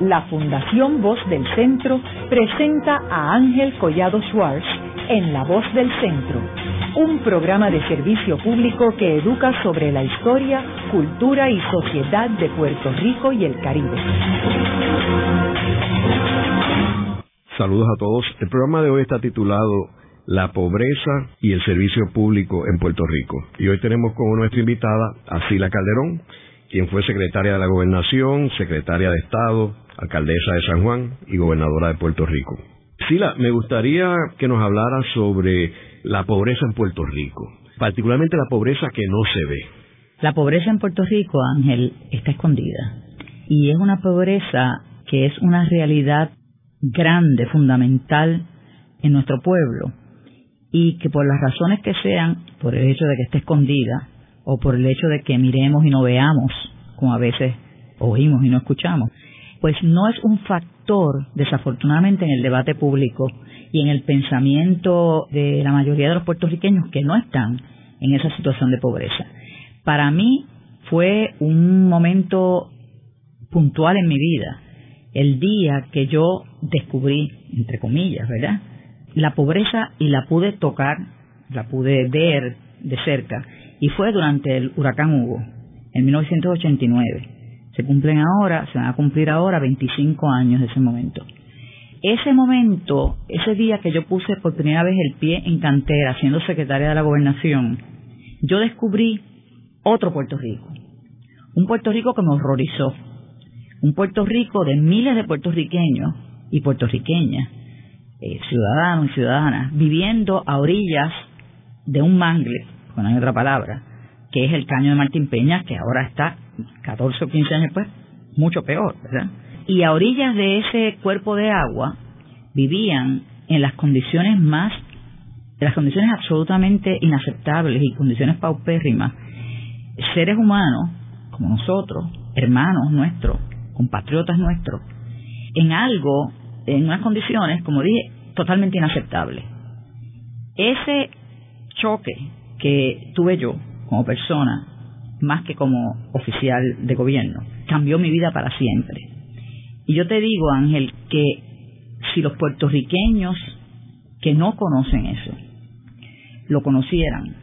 la Fundación Voz del Centro presenta a Ángel Collado Schwartz en La Voz del Centro, un programa de servicio público que educa sobre la historia, cultura y sociedad de Puerto Rico y el Caribe. Saludos a todos. El programa de hoy está titulado La pobreza y el servicio público en Puerto Rico. Y hoy tenemos como nuestra invitada a Sila Calderón, quien fue secretaria de la Gobernación, secretaria de Estado, alcaldesa de San Juan y gobernadora de Puerto Rico. Sila, me gustaría que nos hablara sobre la pobreza en Puerto Rico, particularmente la pobreza que no se ve. La pobreza en Puerto Rico, Ángel, está escondida. Y es una pobreza que es una realidad grande, fundamental en nuestro pueblo. Y que por las razones que sean, por el hecho de que esté escondida, o por el hecho de que miremos y no veamos, como a veces oímos y no escuchamos, pues no es un factor, desafortunadamente, en el debate público y en el pensamiento de la mayoría de los puertorriqueños que no están en esa situación de pobreza. Para mí fue un momento puntual en mi vida, el día que yo descubrí, entre comillas, ¿verdad? La pobreza y la pude tocar, la pude ver de cerca, y fue durante el huracán Hugo, en 1989. Se cumplen ahora, se van a cumplir ahora 25 años de ese momento. Ese momento, ese día que yo puse por primera vez el pie en cantera, siendo secretaria de la gobernación, yo descubrí otro Puerto Rico. Un Puerto Rico que me horrorizó. Un Puerto Rico de miles de puertorriqueños y puertorriqueñas, eh, ciudadanos y ciudadanas, viviendo a orillas de un mangle, con otra palabra, que es el caño de Martín Peña, que ahora está 14 o 15 años después, mucho peor, ¿verdad? Y a orillas de ese cuerpo de agua vivían en las condiciones más, en las condiciones absolutamente inaceptables y condiciones paupérrimas, seres humanos como nosotros, hermanos nuestros, compatriotas nuestros, en algo, en unas condiciones, como dije, totalmente inaceptables. Ese choque que tuve yo como persona, más que como oficial de gobierno, cambió mi vida para siempre. Y yo te digo, Ángel, que si los puertorriqueños que no conocen eso, lo conocieran,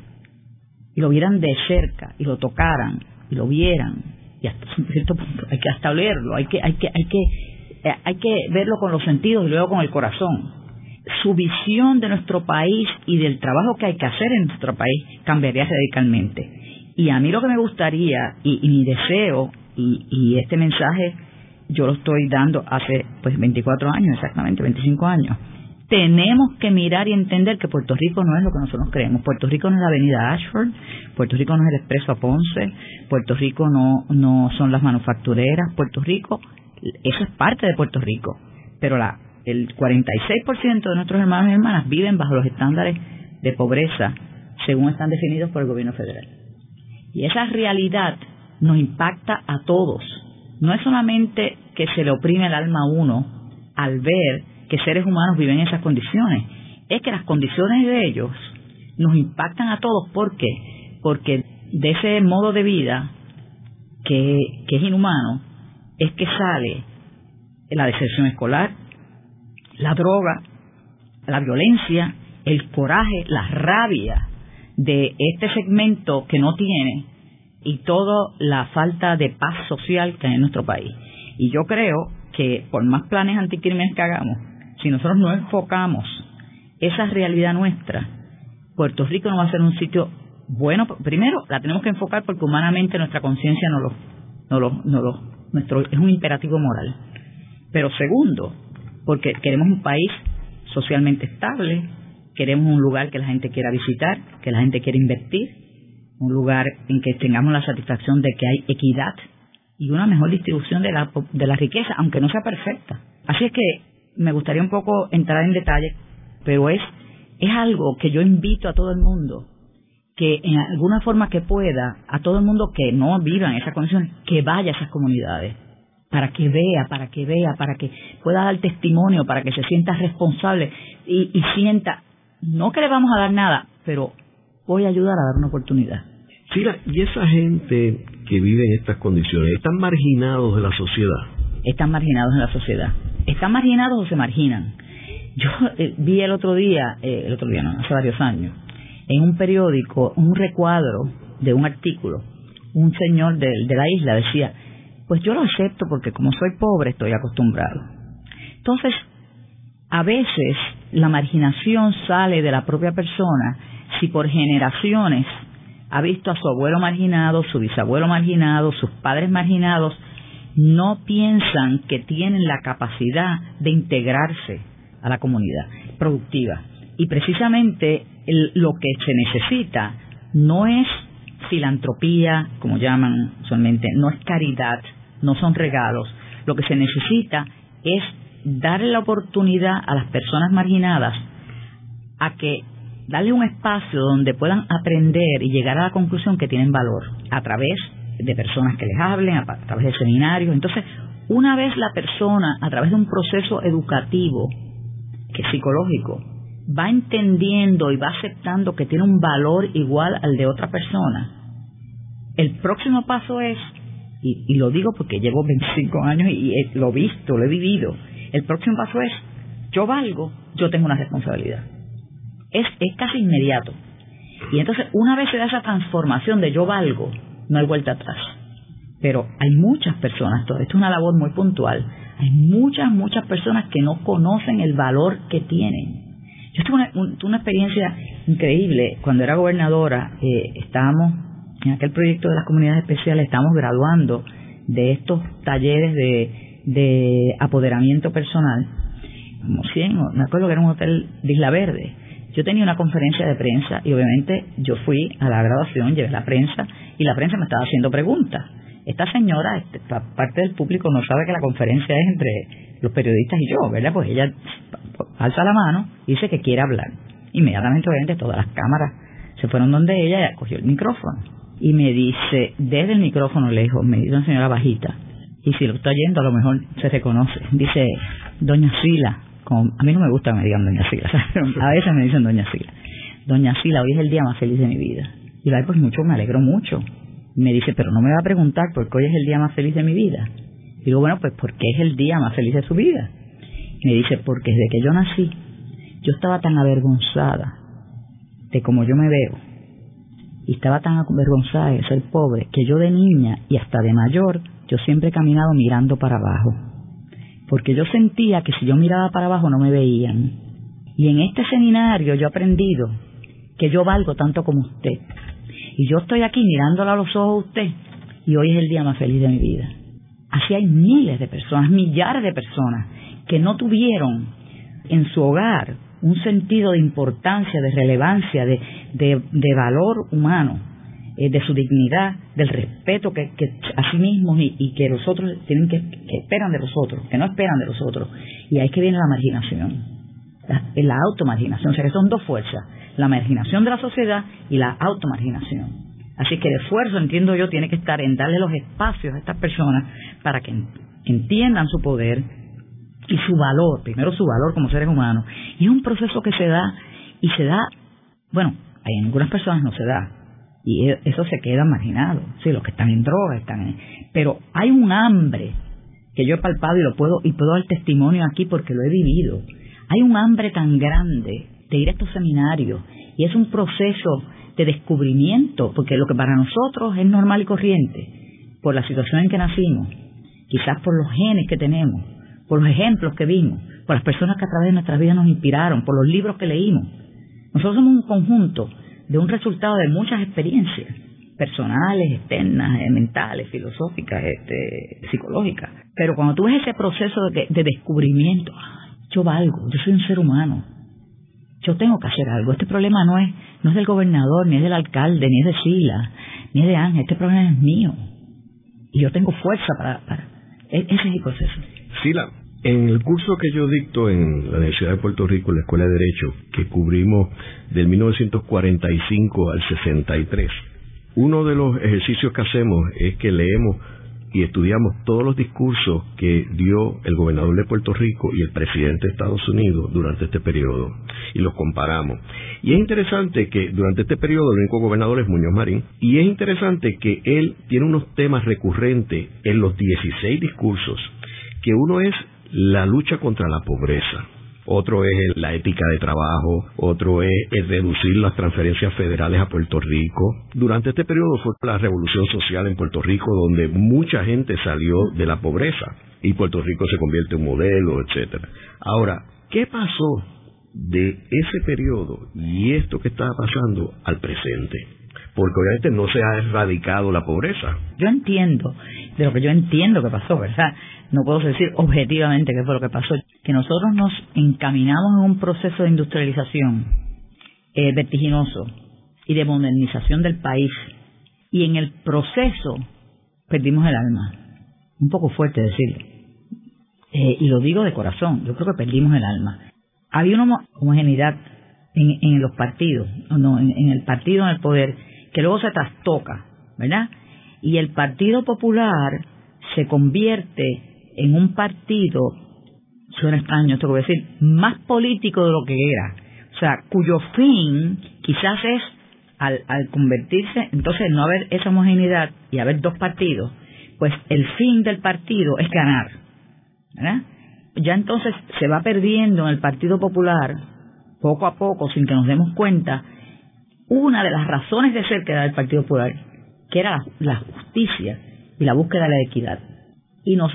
y lo vieran de cerca, y lo tocaran, y lo vieran, y hasta cierto punto hay que hasta leerlo, hay que, hay que, hay que, eh, hay que verlo con los sentidos y luego con el corazón su visión de nuestro país y del trabajo que hay que hacer en nuestro país cambiaría radicalmente. Y a mí lo que me gustaría y, mi deseo y, este mensaje yo lo estoy dando hace pues 24 años, exactamente 25 años. Tenemos que mirar y entender que Puerto Rico no es lo que nosotros creemos. Puerto Rico no es la avenida Ashford, Puerto Rico no es el expreso a Ponce, Puerto Rico no, no son las manufactureras, Puerto Rico, eso es parte de Puerto Rico. Pero la el 46% de nuestros hermanos y hermanas viven bajo los estándares de pobreza según están definidos por el gobierno federal. Y esa realidad nos impacta a todos. No es solamente que se le oprime el alma a uno al ver que seres humanos viven en esas condiciones, es que las condiciones de ellos nos impactan a todos. ¿Por qué? Porque de ese modo de vida que, que es inhumano es que sale la deserción escolar, la droga, la violencia, el coraje, la rabia de este segmento que no tiene y toda la falta de paz social que hay en nuestro país. Y yo creo que por más planes anticrimen que hagamos, si nosotros no enfocamos esa realidad nuestra, Puerto Rico no va a ser un sitio bueno. Primero, la tenemos que enfocar porque humanamente nuestra conciencia no lo, no lo, no lo, nuestro, es un imperativo moral. Pero segundo, porque queremos un país socialmente estable, queremos un lugar que la gente quiera visitar, que la gente quiera invertir, un lugar en que tengamos la satisfacción de que hay equidad y una mejor distribución de la, de la riqueza, aunque no sea perfecta. Así es que me gustaría un poco entrar en detalle, pero es, es algo que yo invito a todo el mundo, que en alguna forma que pueda, a todo el mundo que no viva en esas condiciones, que vaya a esas comunidades para que vea, para que vea, para que pueda dar testimonio, para que se sienta responsable y, sienta, no que le vamos a dar nada, pero voy a ayudar a dar una oportunidad. Sí, y esa gente que vive en estas condiciones, están marginados de la sociedad. están marginados en la sociedad. ¿Están marginados o se marginan? Yo eh, vi el otro día, eh, el otro día no, hace varios años, en un periódico, un recuadro de un artículo, un señor de, de la isla decía, pues yo lo acepto porque como soy pobre estoy acostumbrado. Entonces, a veces la marginación sale de la propia persona si por generaciones ha visto a su abuelo marginado, su bisabuelo marginado, sus padres marginados, no piensan que tienen la capacidad de integrarse a la comunidad productiva. Y precisamente lo que se necesita no es filantropía, como llaman usualmente, no es caridad, no son regalos. Lo que se necesita es darle la oportunidad a las personas marginadas a que darle un espacio donde puedan aprender y llegar a la conclusión que tienen valor a través de personas que les hablen, a, través de seminarios. Entonces, una vez la persona, a través de un proceso educativo, que es psicológico, va entendiendo y va aceptando que tiene un valor igual al de otra persona, el próximo paso es, y, lo digo porque llevo 25 años y, lo he visto, lo he vivido, el próximo paso es, yo valgo, yo tengo una responsabilidad. Es, es casi inmediato. Y entonces, una vez se da esa transformación de yo valgo, no hay vuelta atrás. Pero hay muchas personas, todo esto es una labor muy puntual, hay muchas, muchas personas que no conocen el valor que tienen. Yo tuve una, experiencia increíble. Cuando era gobernadora, eh, estábamos en aquel proyecto de las comunidades especiales, estábamos graduando de estos talleres de, de apoderamiento personal, como 100, me acuerdo que era un hotel de Isla Verde. Yo tenía una conferencia de prensa y obviamente yo fui a la graduación, llevé la prensa y la prensa me estaba haciendo preguntas. Esta señora, este, parte del público, no sabe que la conferencia es entre los periodistas y yo, ¿verdad? Pues ella alza la mano y dice que quiere hablar. Inmediatamente, obviamente, todas las cámaras se fueron donde ella cogió el micrófono. Y me dice, desde el micrófono lejos, me dice una señora bajita, y si lo está yendo a lo mejor se reconoce. Dice, Doña Sila, a mí no me gusta que me digan Doña Sila, a veces me dicen Doña Sila. Doña Sila, hoy es el día más feliz de mi vida. Y la pues mucho, me alegro mucho. Me dice, pero no me va a preguntar por qué hoy es el día más feliz de mi vida. Y digo, bueno, pues porque es el día más feliz de su vida. Y me dice, porque desde que yo nací, yo estaba tan avergonzada de cómo yo me veo. Y estaba tan avergonzada de ser pobre que yo de niña y hasta de mayor, yo siempre he caminado mirando para abajo. Porque yo sentía que si yo miraba para abajo no me veían. Y en este seminario yo he aprendido que yo valgo tanto como usted. Y yo estoy aquí mirándola a los ojos a usted y hoy es el día más feliz de mi vida. Así hay miles de personas, millares de personas que no tuvieron en su hogar un sentido de importancia, de relevancia, de, de, valor humano, eh, de su dignidad, del respeto que, a sí mismos y, que los otros tienen que, que esperan de los otros, que no esperan de los otros. Y ahí es que viene la marginación, la, la automarginación, o sea que son dos fuerzas, la marginación de la sociedad y la automarginación. Así que el esfuerzo, entiendo yo, tiene que estar en darle los espacios a estas personas para que entiendan su poder y su valor, primero su valor como seres humanos. Y es un proceso que se da y se da, bueno, en algunas personas no se da. Y e, eso se queda marginado. Sí, los que están en droga están en... Pero hay un hambre que yo he palpado y lo puedo y puedo dar testimonio aquí porque lo he vivido. Hay un hambre tan grande de ir a estos seminarios y es un proceso de descubrimiento, porque lo que para nosotros es normal y corriente, por la situación en que nacimos, quizás por los genes que tenemos, por los ejemplos que vimos, por las personas que a través de nuestras vidas nos inspiraron, por los libros que leímos. Nosotros somos un conjunto de un resultado de muchas experiencias personales, externas, eh, mentales, filosóficas, este, psicológicas. Pero cuando tú ves ese proceso de, de descubrimiento, yo valgo, yo soy un ser humano, yo tengo que hacer algo. Este problema no es, no es del gobernador, ni es del alcalde, ni es de Sila, ni es de Ángel. Este problema es mío. Y yo tengo fuerza para... para e-, ese es el proceso. Sila, en el curso que yo dicto en la Universidad de Puerto Rico, en la Escuela de Derecho, que cubrimos del 1945 al 63, uno de los ejercicios que hacemos es que leemos y estudiamos todos los discursos que dio el gobernador de Puerto Rico y el presidente de Estados Unidos durante este periodo y los comparamos. Y es interesante que durante este periodo el único gobernador es Muñoz Marín y es interesante que él tiene unos temas recurrentes en los 16 discursos que uno es la lucha contra la pobreza, otro es la ética de trabajo, otro es el reducir las transferencias federales a Puerto Rico. Durante este periodo fue la revolución social en Puerto Rico donde mucha gente salió de la pobreza y Puerto Rico se convierte en un modelo, etcétera. Ahora, ¿qué pasó de ese periodo y esto que estaba pasando al presente? porque obviamente no se ha erradicado la pobreza. Yo entiendo, de lo que yo entiendo que pasó, ¿verdad? No puedo decir objetivamente qué fue lo que pasó, que nosotros nos encaminamos en un proceso de industrialización eh, vertiginoso y de modernización del país, y en el proceso perdimos el alma. Un poco fuerte decirlo. Eh, y lo digo de corazón, yo creo que perdimos el alma. Había una homogeneidad en, en los partidos, no, en el partido en el poder, que luego se trastoca, ¿verdad? Y el Partido Popular se convierte en un partido, suena extraño esto que voy a decir, más político de lo que era. O sea, cuyo fin quizás es, al, al convertirse, entonces no haber esa homogeneidad y haber dos partidos, pues el fin del partido es ganar. Ya entonces se va perdiendo en el Partido Popular, poco a poco, sin que nos demos cuenta, una de las razones de ser que era el Partido Popular, que era la, justicia y la búsqueda de la equidad. Y nos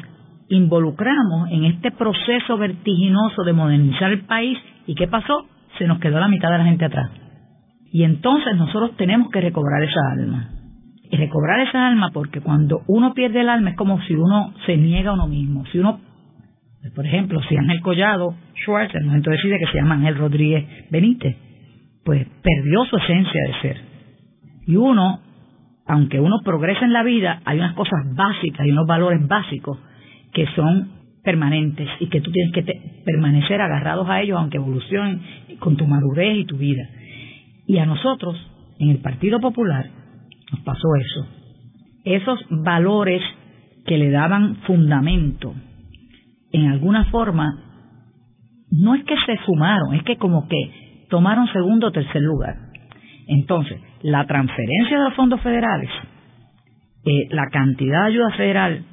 involucramos en este proceso vertiginoso de modernizar el país y ¿qué pasó? Se nos quedó la mitad de la gente atrás. Y entonces nosotros tenemos que recobrar esa alma. Y recobrar esa alma porque cuando uno pierde el alma es como si uno se niega a uno mismo. Si uno, por ejemplo, si Ángel Collado Schwartz, el momento decide que se llama Ángel Rodríguez Benítez, pues perdió su esencia de ser. Y uno, aunque uno progresa en la vida, hay unas cosas básicas y unos valores básicos que son permanentes y que tú tienes que permanecer agarrados a ellos aunque evolucionen con tu madurez y tu vida. Y a nosotros, en el Partido Popular, nos pasó eso. Esos valores que le daban fundamento, en alguna forma, no es que se fumaron, es que como que tomaron segundo o tercer lugar. Entonces, la transferencia de los fondos federales, eh, la cantidad de ayuda federal,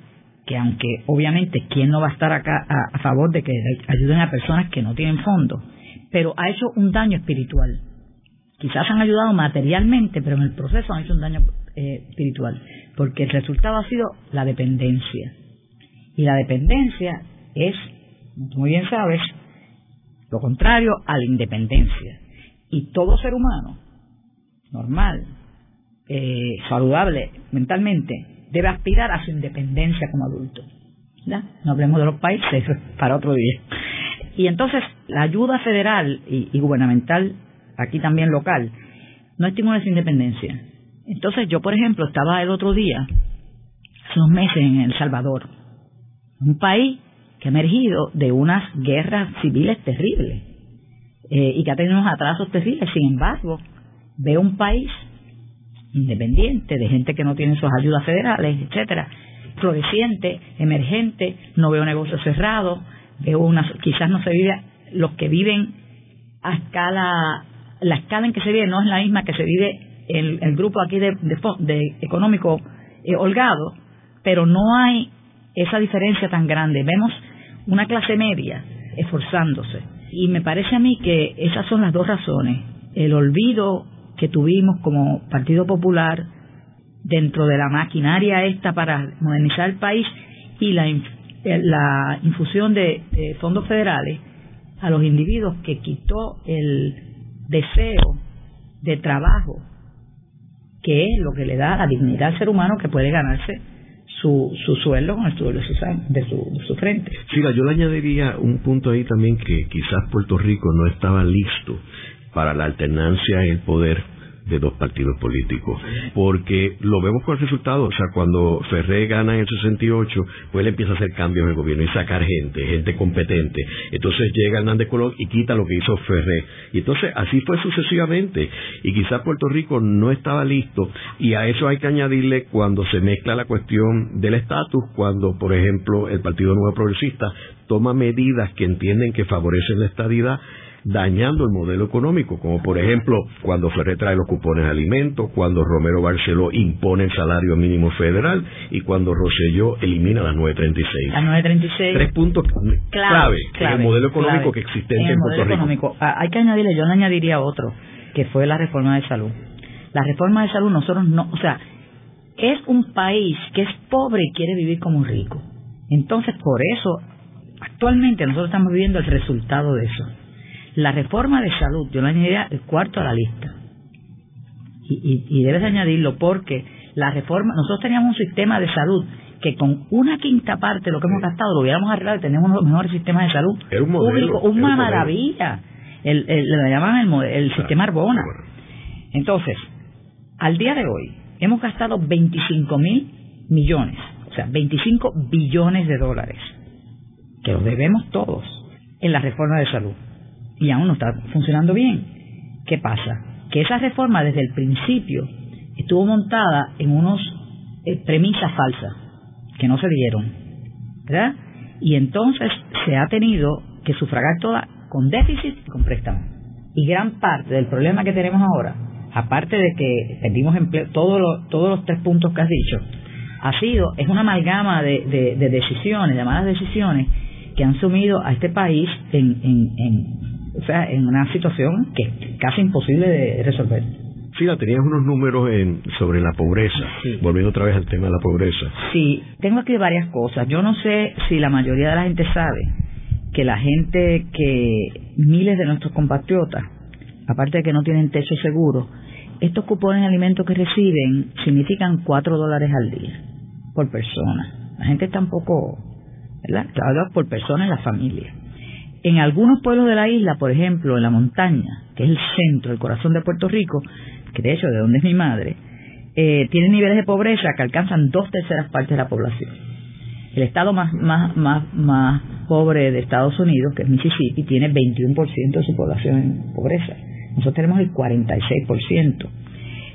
que aunque obviamente quién no va a estar acá a, favor de que ayuden a personas que no tienen fondos, pero ha hecho un daño espiritual. Quizás han ayudado materialmente, pero en el proceso han hecho un daño eh, espiritual, porque el resultado ha sido la dependencia. Y la dependencia es, muy bien sabes, lo contrario a la independencia. Y todo ser humano, normal, eh, saludable mentalmente, debe aspirar a su independencia como adulto. No hablemos de los países, para otro día. Y entonces, la ayuda federal y, gubernamental, aquí también local, no estimula esa independencia. Entonces, yo, por ejemplo, estaba el otro día, hace unos meses, en El Salvador, un país que ha emergido de unas guerras civiles terribles eh, y que ha tenido unos atrasos terribles. Sin embargo, veo un país independiente, de gente que no tiene sus ayudas federales, etcétera, floreciente, emergente, no veo negocios cerrados, veo una, quizás no se vive, los que viven a escala, la escala en que se vive no es la misma que se vive el, el grupo aquí de, de, económico eh, holgado, pero no hay esa diferencia tan grande. Vemos una clase media esforzándose. Y me parece a mí que esas son las dos razones. El olvido que tuvimos como Partido Popular dentro de la maquinaria esta para modernizar el país y la, eh, la infusión de, fondos federales a los individuos que quitó el deseo de trabajo, que es lo que le da la dignidad al ser humano que puede ganarse su, su sueldo con el sueldo de su, de su frente. Siga, yo le añadiría un punto ahí también que quizás Puerto Rico no estaba listo para la alternancia en el poder de dos partidos políticos. Porque lo vemos con el resultado. O sea, cuando Ferré gana en el 68, pues él empieza a hacer cambios en el gobierno y sacar gente, gente competente. Entonces llega Hernández Colón y quita lo que hizo Ferré. Y entonces así fue sucesivamente. Y quizás Puerto Rico no estaba listo. Y a eso hay que añadirle cuando se mezcla la cuestión del estatus, cuando, por ejemplo, el Partido Nuevo Progresista toma medidas que entienden que favorecen la estadidad dañando el modelo económico, como por ejemplo cuando Ferrer trae los cupones de alimentos, cuando Romero Barceló impone el salario mínimo federal y cuando Rosselló elimina las 936. Las 936. Tres puntos clave, en el modelo económico que existe en, Puerto Rico. Económico. Ah, hay que añadirle, yo le añadiría otro, que fue la reforma de salud. La reforma de salud nosotros no, o sea, es un país que es pobre y quiere vivir como rico. Entonces, por eso, actualmente nosotros estamos viviendo el resultado de eso. La reforma de salud, yo le añadiría el cuarto a la lista. Y, y, debes añadirlo porque la reforma, nosotros teníamos un sistema de salud que con una quinta parte de lo que hemos gastado lo hubiéramos arreglado y tenemos los mejores sistemas de salud era un modelo, una maravilla. El, el, le llaman el, el sistema Arbona. Entonces, al día de hoy, hemos gastado 25 mil millones, o sea, 25 billones de dólares, que los debemos todos en la reforma de salud. Y aún no está funcionando bien. ¿Qué pasa? Que esa reforma desde el principio estuvo montada en unos eh, premisas falsas que no se dieron, ¿verdad? Y entonces se ha tenido que sufragar toda con déficit y con préstamo. Y gran parte del problema que tenemos ahora aparte de que perdimos empleo, todos los tres puntos que has dicho, ha sido, es una amalgama de, decisiones, de malas decisiones, que han sumido a este país en, en, o sea, en una situación que es casi imposible de resolver. Sí, tenías unos números en, sobre la pobreza, volviendo otra vez al tema de la pobreza. Sí, tengo aquí varias cosas. Yo no sé si la mayoría de la gente sabe que la gente que miles de nuestros compatriotas aparte de que no tienen techo seguro, estos cupones de alimentos que reciben significan 4 dólares al día por persona. La gente tampoco, ¿verdad? Habla por persona en la familia. En algunos pueblos de la isla, por ejemplo, en la montaña, que es el centro, el corazón de Puerto Rico, que de hecho de donde es mi madre, eh, tienen niveles de pobreza que alcanzan dos terceras partes de la población. El estado más, más, más, más pobre de Estados Unidos, que es Mississippi, tiene 21% de su población en pobreza. Nosotros tenemos el 46%.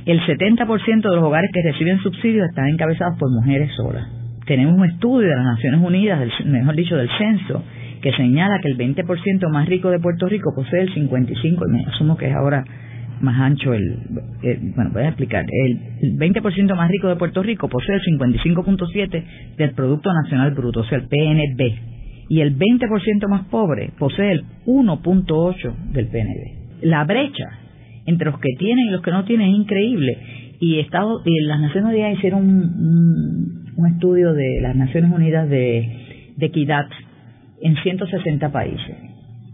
El 70% de los hogares que reciben subsidios están encabezados por mujeres solas. Tenemos un estudio de las Naciones Unidas, mejor dicho, del censo, que señala que el 20% más rico de Puerto Rico posee el 55, y me asumo que es ahora más ancho el, bueno, voy a explicar, el, 20% más rico de Puerto Rico posee el 55.7 del Producto Nacional Bruto, o sea, el PNB, y el 20% más pobre posee el 1.8 del PNB la brecha entre los que tienen y los que no tienen es increíble. Y, Estado, y las Naciones Unidas hicieron un, un, estudio de las Naciones Unidas de equidad en 160 países.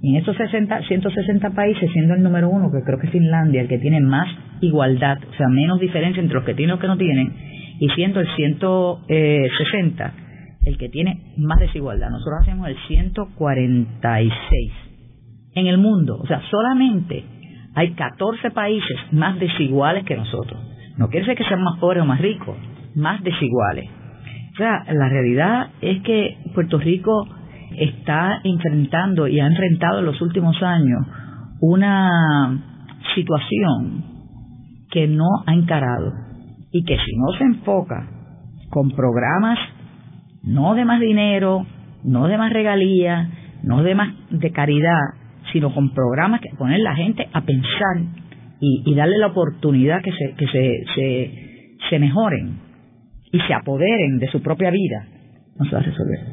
Y en esos 60, 160 países, siendo el número uno, que creo que es Finlandia, el que tiene más igualdad, o sea, menos diferencia entre los que tienen y los que no tienen, y siendo el 160 el que tiene más desigualdad. Nosotros hacemos el 146 en el mundo. O sea, solamente hay 14 países más desiguales que nosotros. No quiere decir que sean más pobres o más ricos, más desiguales. O sea, la realidad es que Puerto Rico está enfrentando y ha enfrentado en los últimos años una situación que no ha encarado y que si no se enfoca con programas no de más dinero, no de más regalías, no de más de caridad, sino con programas que poner la gente a pensar y, darle la oportunidad que, se, que se, se, mejoren y se apoderen de su propia vida, no se va a resolver.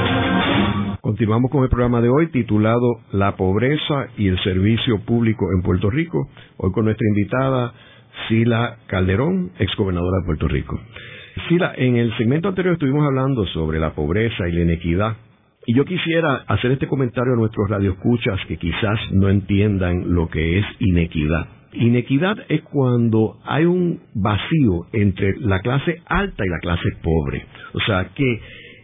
Continuamos con el programa de hoy titulado La pobreza y el servicio público en Puerto Rico. Hoy con nuestra invitada Sila Calderón, exgobernadora de Puerto Rico. Sila, en el segmento anterior estuvimos hablando sobre la pobreza y la inequidad. Y yo quisiera hacer este comentario a nuestros radioescuchas que quizás no entiendan lo que es inequidad. Inequidad es cuando hay un vacío entre la clase alta y la clase pobre. O sea que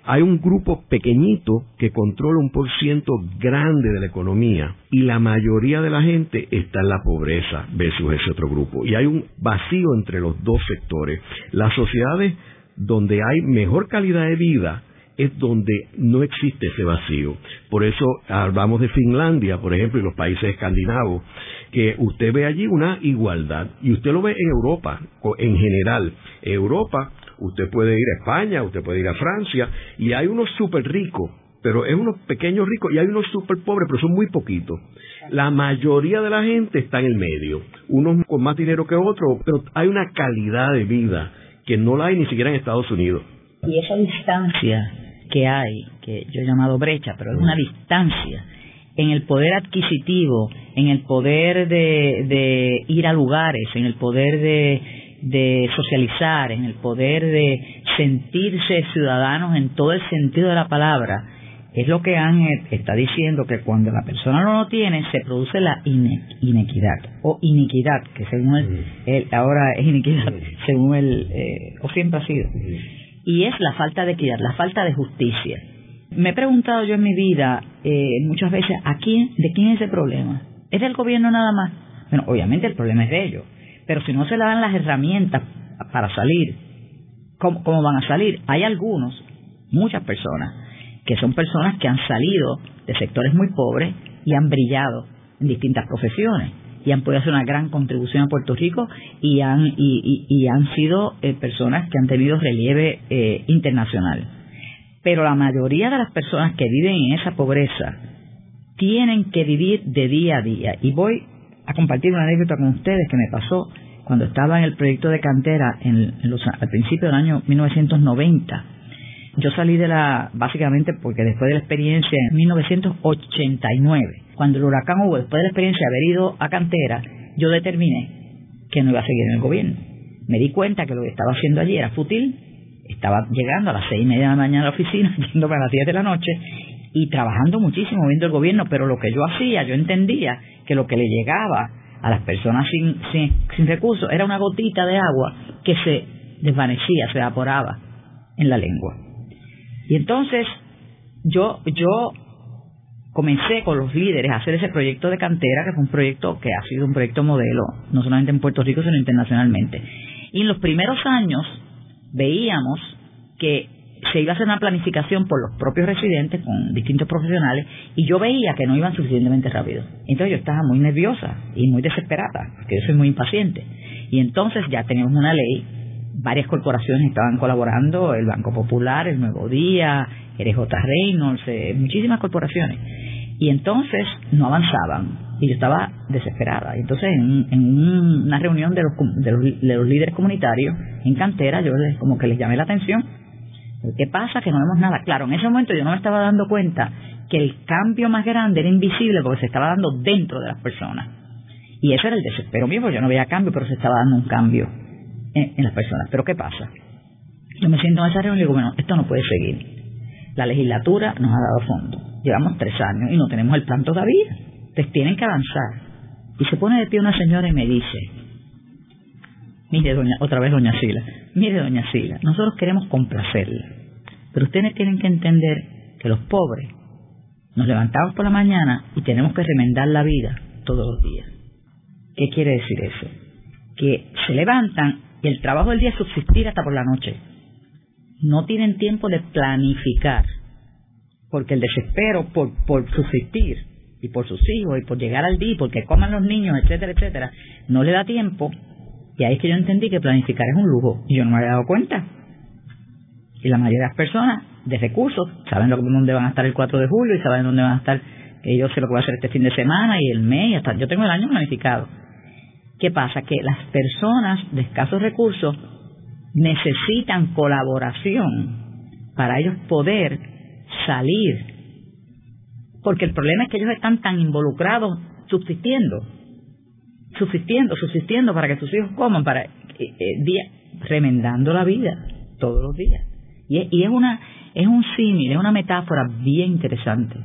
hay un grupo pequeñito que controla un por ciento grande de la economía y la mayoría de la gente está en la pobreza versus ese otro grupo. Y hay un vacío entre los dos sectores. Las sociedades donde hay mejor calidad de vida es donde no existe ese vacío. Por eso hablamos de Finlandia, por ejemplo, y los países escandinavos, que usted ve allí una igualdad y usted lo ve en Europa en general. Europa, usted puede ir a España, usted puede ir a Francia y hay unos súper ricos, pero es unos pequeños ricos y hay unos súper pobres, pero son muy poquitos. La mayoría de la gente está en el medio, unos con más dinero que otros, pero hay una calidad de vida que no la hay ni siquiera en Estados Unidos. Y esa distancia que hay, que yo he llamado brecha, pero es una distancia en el poder adquisitivo, en el poder de, ir a lugares, en el poder de, de socializar, en el poder de sentirse ciudadanos en todo el sentido de la palabra, es lo que Ángel está diciendo que cuando la persona no lo tiene se produce la inequidad o iniquidad que según él, ahora es iniquidad según él eh, o siempre ha sido y es la falta de equidad, la falta de justicia. Me he preguntado yo en mi vida eh, muchas veces, ¿a quién, ¿de quién es ese problema? ¿Es del gobierno nada más? Bueno, obviamente el problema es de ellos, pero si no se le dan las herramientas para salir, ¿cómo, cómo van a salir? Hay algunos, muchas personas, que son personas que han salido de sectores muy pobres y han brillado en distintas profesiones y han podido hacer una gran contribución a Puerto Rico y han, y, han sido eh, personas que han tenido relieve eh, internacional. Pero la mayoría de las personas que viven en esa pobreza tienen que vivir de día a día. Y voy a compartir una anécdota con ustedes que me pasó cuando estaba en el proyecto de cantera en, al principio del año 1990 yo salí de la, básicamente porque después de la experiencia en 1989, cuando el huracán hubo, después de la experiencia de haber ido a cantera, yo determiné que no iba a seguir en el gobierno. Me di cuenta que lo que estaba haciendo allí era fútil, estaba llegando a las seis y media de la mañana a la oficina, yendo a las diez de la noche y trabajando muchísimo viendo el gobierno, pero lo que yo hacía, yo entendía que lo que le llegaba a las personas sin, sin, sin recursos era una gotita de agua que se desvanecía, se evaporaba en la lengua. Y entonces yo, yo comencé con los líderes a hacer ese proyecto de cantera, que fue un proyecto que ha sido un proyecto modelo, no solamente en Puerto Rico, sino internacionalmente. Y en los primeros años veíamos que se iba a hacer una planificación por los propios residentes con distintos profesionales y yo veía que no iban suficientemente rápido. Entonces yo estaba muy nerviosa y muy desesperada, porque yo soy muy impaciente. Y entonces ya teníamos una ley varias corporaciones estaban colaborando, el Banco Popular, el Nuevo Día, RJ Reynolds, eh, muchísimas corporaciones. Y entonces no avanzaban y yo estaba desesperada. Entonces en, una reunión de los, de los, líderes comunitarios en cantera, yo les, como que les llamé la atención. ¿Qué pasa? Que no vemos nada. Claro, en ese momento yo no me estaba dando cuenta que el cambio más grande era invisible porque se estaba dando dentro de las personas. Y ese era el desespero mío, porque yo no veía cambio, pero se estaba dando un cambio en, las personas. Pero ¿qué pasa? Yo me siento en esa reunión y digo, bueno, esto no puede seguir. La legislatura nos ha dado fondo. Llevamos tres años y no tenemos el plan todavía. Entonces tienen que avanzar. Y se pone de pie una señora y me dice, mire, doña, otra vez doña Sila, mire, doña Sila, nosotros queremos complacerla. Pero ustedes tienen que entender que los pobres nos levantamos por la mañana y tenemos que remendar la vida todos los días. ¿Qué quiere decir eso? Que se levantan y el trabajo del día es subsistir hasta por la noche. No tienen tiempo de planificar, porque el desespero por, por subsistir y por sus hijos y por llegar al día, porque coman los niños, etcétera, etcétera, no le da tiempo. Y ahí es que yo entendí que planificar es un lujo y yo no me había dado cuenta. Y la mayoría de las personas de recursos saben dónde van a estar el 4 de julio y saben dónde van a estar, que yo sé lo que voy a hacer este fin de semana y el mes, y hasta yo tengo el año planificado. ¿Qué pasa? Que las personas de escasos recursos necesitan colaboración para ellos poder salir. Porque el problema es que ellos están tan involucrados subsistiendo, subsistiendo, subsistiendo para que sus hijos coman, para eh, eh, día, remendando la vida todos los días. Y, y es una es un símil, es una metáfora bien interesante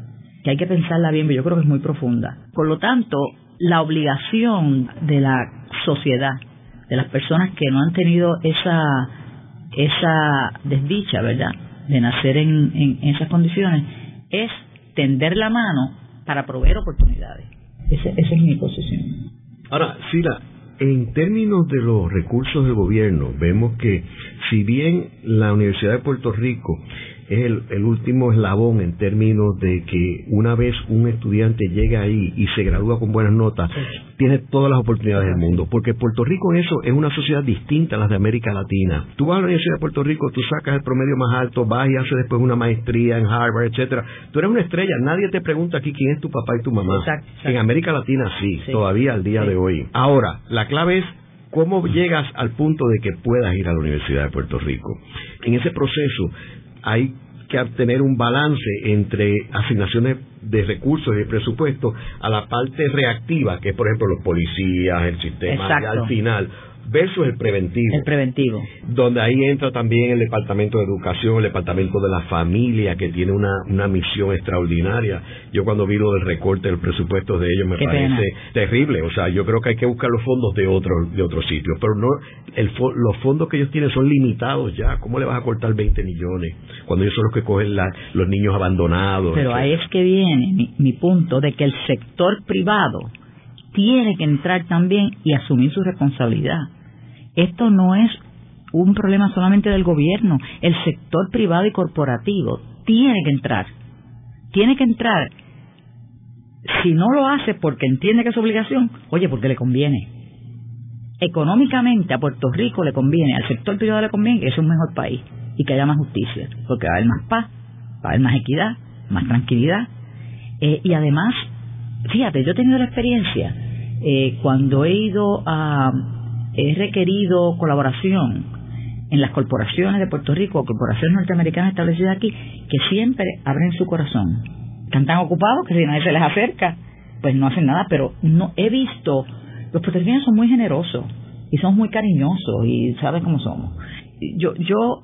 que hay que pensarla bien, pero yo creo que es muy profunda. Por lo tanto, la obligación de la sociedad, de las personas que no han tenido esa, esa desdicha, ¿verdad? de nacer en, esas condiciones es tender la mano para proveer oportunidades. esa es mi posición. Ahora, Sila, en términos de los recursos del gobierno, vemos que si bien la Universidad de Puerto Rico es el, último eslabón en términos de que una vez un estudiante llega ahí y se gradúa con buenas notas, tiene todas las oportunidades del mundo. Porque Puerto Rico en eso es una sociedad distinta a las de América Latina. Tú vas a la Universidad de Puerto Rico, tú sacas el promedio más alto, vas y haces después una maestría en Harvard, etcétera. Tú eres una estrella, nadie te pregunta aquí quién es tu papá y tu mamá. En América Latina sí, todavía al día de hoy. Ahora, la clave es ¿Cómo llegas al punto de que puedas ir a la Universidad de Puerto Rico? En ese proceso hay que tener un balance entre asignaciones de recursos y de presupuesto a la parte reactiva, que es por ejemplo los policías, el sistema, y al final versus el preventivo. El preventivo. Donde ahí entra también el Departamento de Educación, el Departamento de la Familia, que tiene una, una misión extraordinaria. Yo cuando vi lo del recorte del presupuesto de ellos me parece terrible. O sea, yo creo que hay que buscar los fondos de otros de otros sitios. Pero no el, los fondos que ellos tienen son limitados ya. ¿Cómo le vas a cortar 20 millones cuando ellos son los que cogen los niños abandonados? Pero ahí es que viene mi, mi punto de que el sector privado tiene que entrar también y asumir su responsabilidad. Esto no es un problema solamente del gobierno, el sector privado y corporativo tiene que entrar. Tiene que entrar. Si no lo hace porque entiende que es obligación, oye, porque le conviene. Económicamente a Puerto Rico le conviene, al sector privado le conviene que es un mejor país y que haya más justicia, porque va a haber más paz, va a haber más equidad, más tranquilidad. Eh, y además, fíjate, yo he tenido la experiencia eh, cuando he ido a, he requerido colaboración en las corporaciones de Puerto Rico, corporaciones norteamericanas establecidas aquí, que siempre abren su corazón. Están tan ocupados que si nadie se les acerca, pues no hacen nada, pero no he visto, los puertorriqueños son muy generosos y son muy cariñosos y saben cómo somos. Yo, yo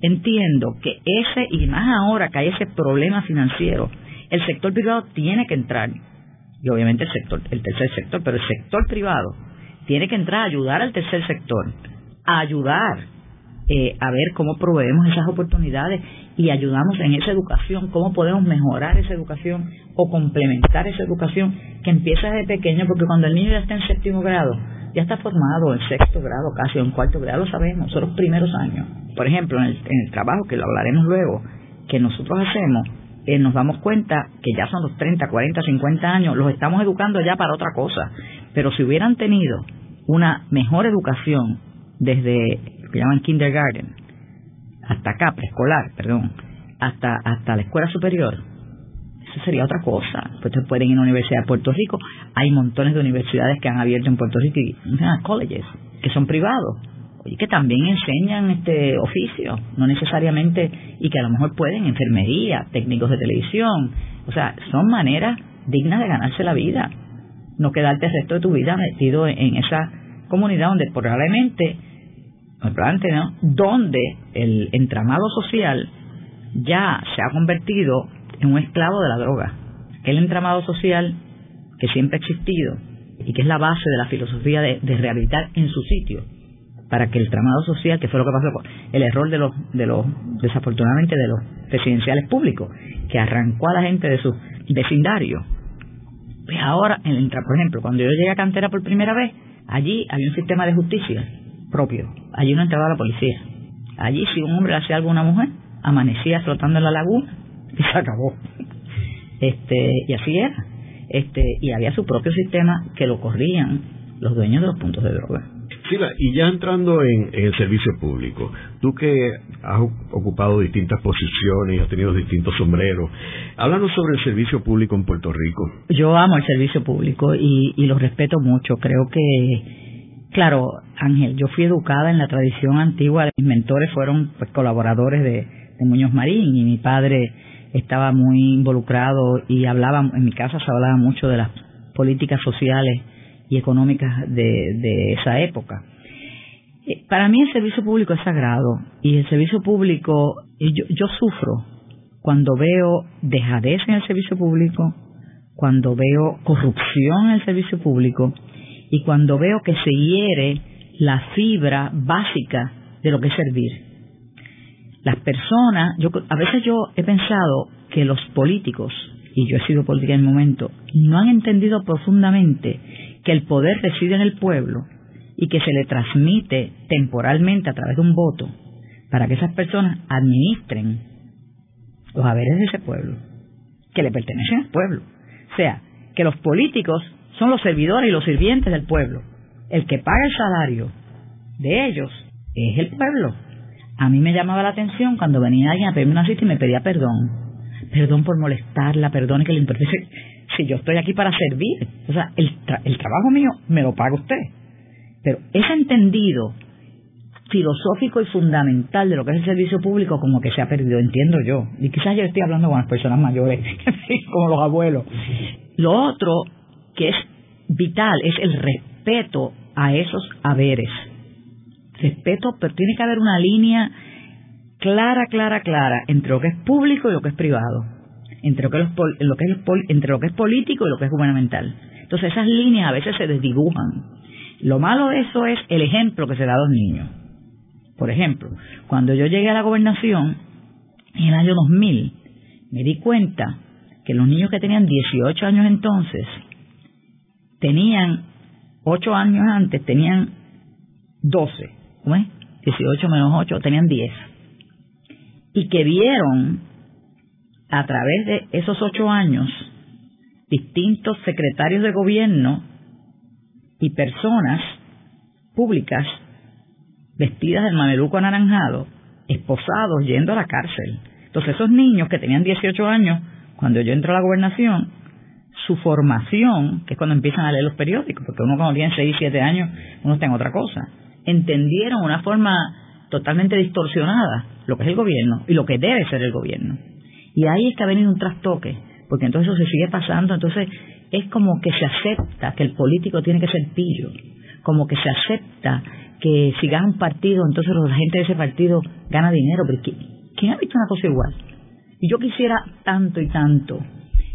entiendo que ese, y más ahora que hay ese problema financiero, el sector privado tiene que entrar y obviamente el sector, el tercer sector, pero el sector privado tiene que entrar a ayudar al tercer sector, a ayudar eh, a ver cómo proveemos esas oportunidades y ayudamos en esa educación, cómo podemos mejorar esa educación o complementar esa educación que empieza desde pequeño, porque cuando el niño ya está en séptimo grado, ya está formado en sexto grado, casi o en cuarto grado, sabemos, son los primeros años. Por ejemplo, en el, en el trabajo, que lo hablaremos luego, que nosotros hacemos, eh, nos damos cuenta que ya son los 30, 40, 50 años, los estamos educando ya para otra cosa. Pero si hubieran tenido una mejor educación desde lo que llaman kindergarten hasta acá, preescolar, perdón, hasta, hasta la escuela superior, eso sería otra cosa. Pues pueden ir a la Universidad de Puerto Rico. Hay montones de universidades que han abierto en Puerto Rico y colleges que son privados y que también enseñan este oficio, no necesariamente, y que a lo mejor pueden enfermería, técnicos de televisión, o sea, son maneras dignas de ganarse la vida, no quedarte el resto de tu vida metido en, esa comunidad donde probablemente, ¿no? donde el entramado social ya se ha convertido en un esclavo de la droga. El entramado social que siempre ha existido y que es la base de la filosofía de rehabilitar en su sitio, para que el tramado social, que fue lo que pasó, el error de los, de los, desafortunadamente, de los residenciales públicos, que arrancó a la gente de su vecindario. Pues ahora, en por ejemplo, cuando yo llegué a Cantera por primera vez, allí había un sistema de justicia propio. Allí no entraba la policía. Allí, si un hombre le hacía algo a una mujer, amanecía flotando en la laguna y se acabó. Este, y así era. Este, y había su propio sistema que lo corrían los dueños de los puntos de droga y ya entrando en, el servicio público, tú que has ocupado distintas posiciones y has tenido distintos sombreros, háblanos sobre el servicio público en Puerto Rico. Yo amo el servicio público y, lo respeto mucho. Creo que, claro, Ángel, yo fui educada en la tradición antigua. Mis mentores fueron pues, colaboradores de, de Muñoz Marín y mi padre estaba muy involucrado y hablaba, en mi casa se hablaba mucho de las políticas sociales económicas de, esa época. Eh, para mí el servicio público es sagrado y el servicio público, yo, sufro cuando veo dejadez en el servicio público, cuando veo corrupción en el servicio público y cuando veo que se hiere la fibra básica de lo que es servir. Las personas, a veces yo he pensado que los políticos, y yo he sido política en el momento, no han entendido profundamente que el poder reside en el pueblo y que se le transmite temporalmente a través de un voto para que esas personas administren los haberes de ese pueblo, que le pertenecen al pueblo. O sea, que los políticos son los servidores y los sirvientes del pueblo. El que paga el salario de ellos es el pueblo. A mí me llamaba la atención cuando venía alguien a pedirme una cita y me pedía perdón. Perdón por molestarla, perdone que le importe. Si yo estoy aquí para servir, o sea, el, el trabajo mío me lo paga usted. Pero ese entendido filosófico y fundamental de lo que es el servicio público como que se ha perdido, entiendo yo. Y quizás yo estoy hablando con las personas mayores, como los abuelos. Lo otro que es vital es el respeto a esos haberes. Respeto, pero tiene que haber una línea clara, clara, clara entre lo que es público y lo que es privado, entre lo que es, lo que es, entre lo que es político y lo que es gubernamental. Entonces esas líneas a veces se desdibujan. Lo malo de eso es el ejemplo que se da a los niños. Por ejemplo, cuando yo llegué a la gobernación en el año 2000, me di cuenta que los niños que tenían 18 años entonces tenían 8 años antes, tenían 12, ¿cómo es? 18 menos 8, tenían 10. Y que vieron a través de esos 8 años distintos secretarios de gobierno y personas públicas vestidas del mameluco anaranjado, esposados, yendo a la cárcel. Entonces esos niños que tenían 18 años, cuando yo entré a la gobernación, su formación, que es cuando empiezan a leer los periódicos, porque uno cuando tiene 6, 7 años, uno está en otra cosa, entendieron una forma totalmente distorsionada lo que es el gobierno y lo que debe ser el gobierno. Y ahí es que ha venido un trastoque, porque entonces eso se sigue pasando, entonces es como que se acepta que el político tiene que ser pillo, como que se acepta que si gana un partido, entonces la gente de ese partido gana dinero, pero ¿quién ha visto una cosa igual? Y yo quisiera tanto y tanto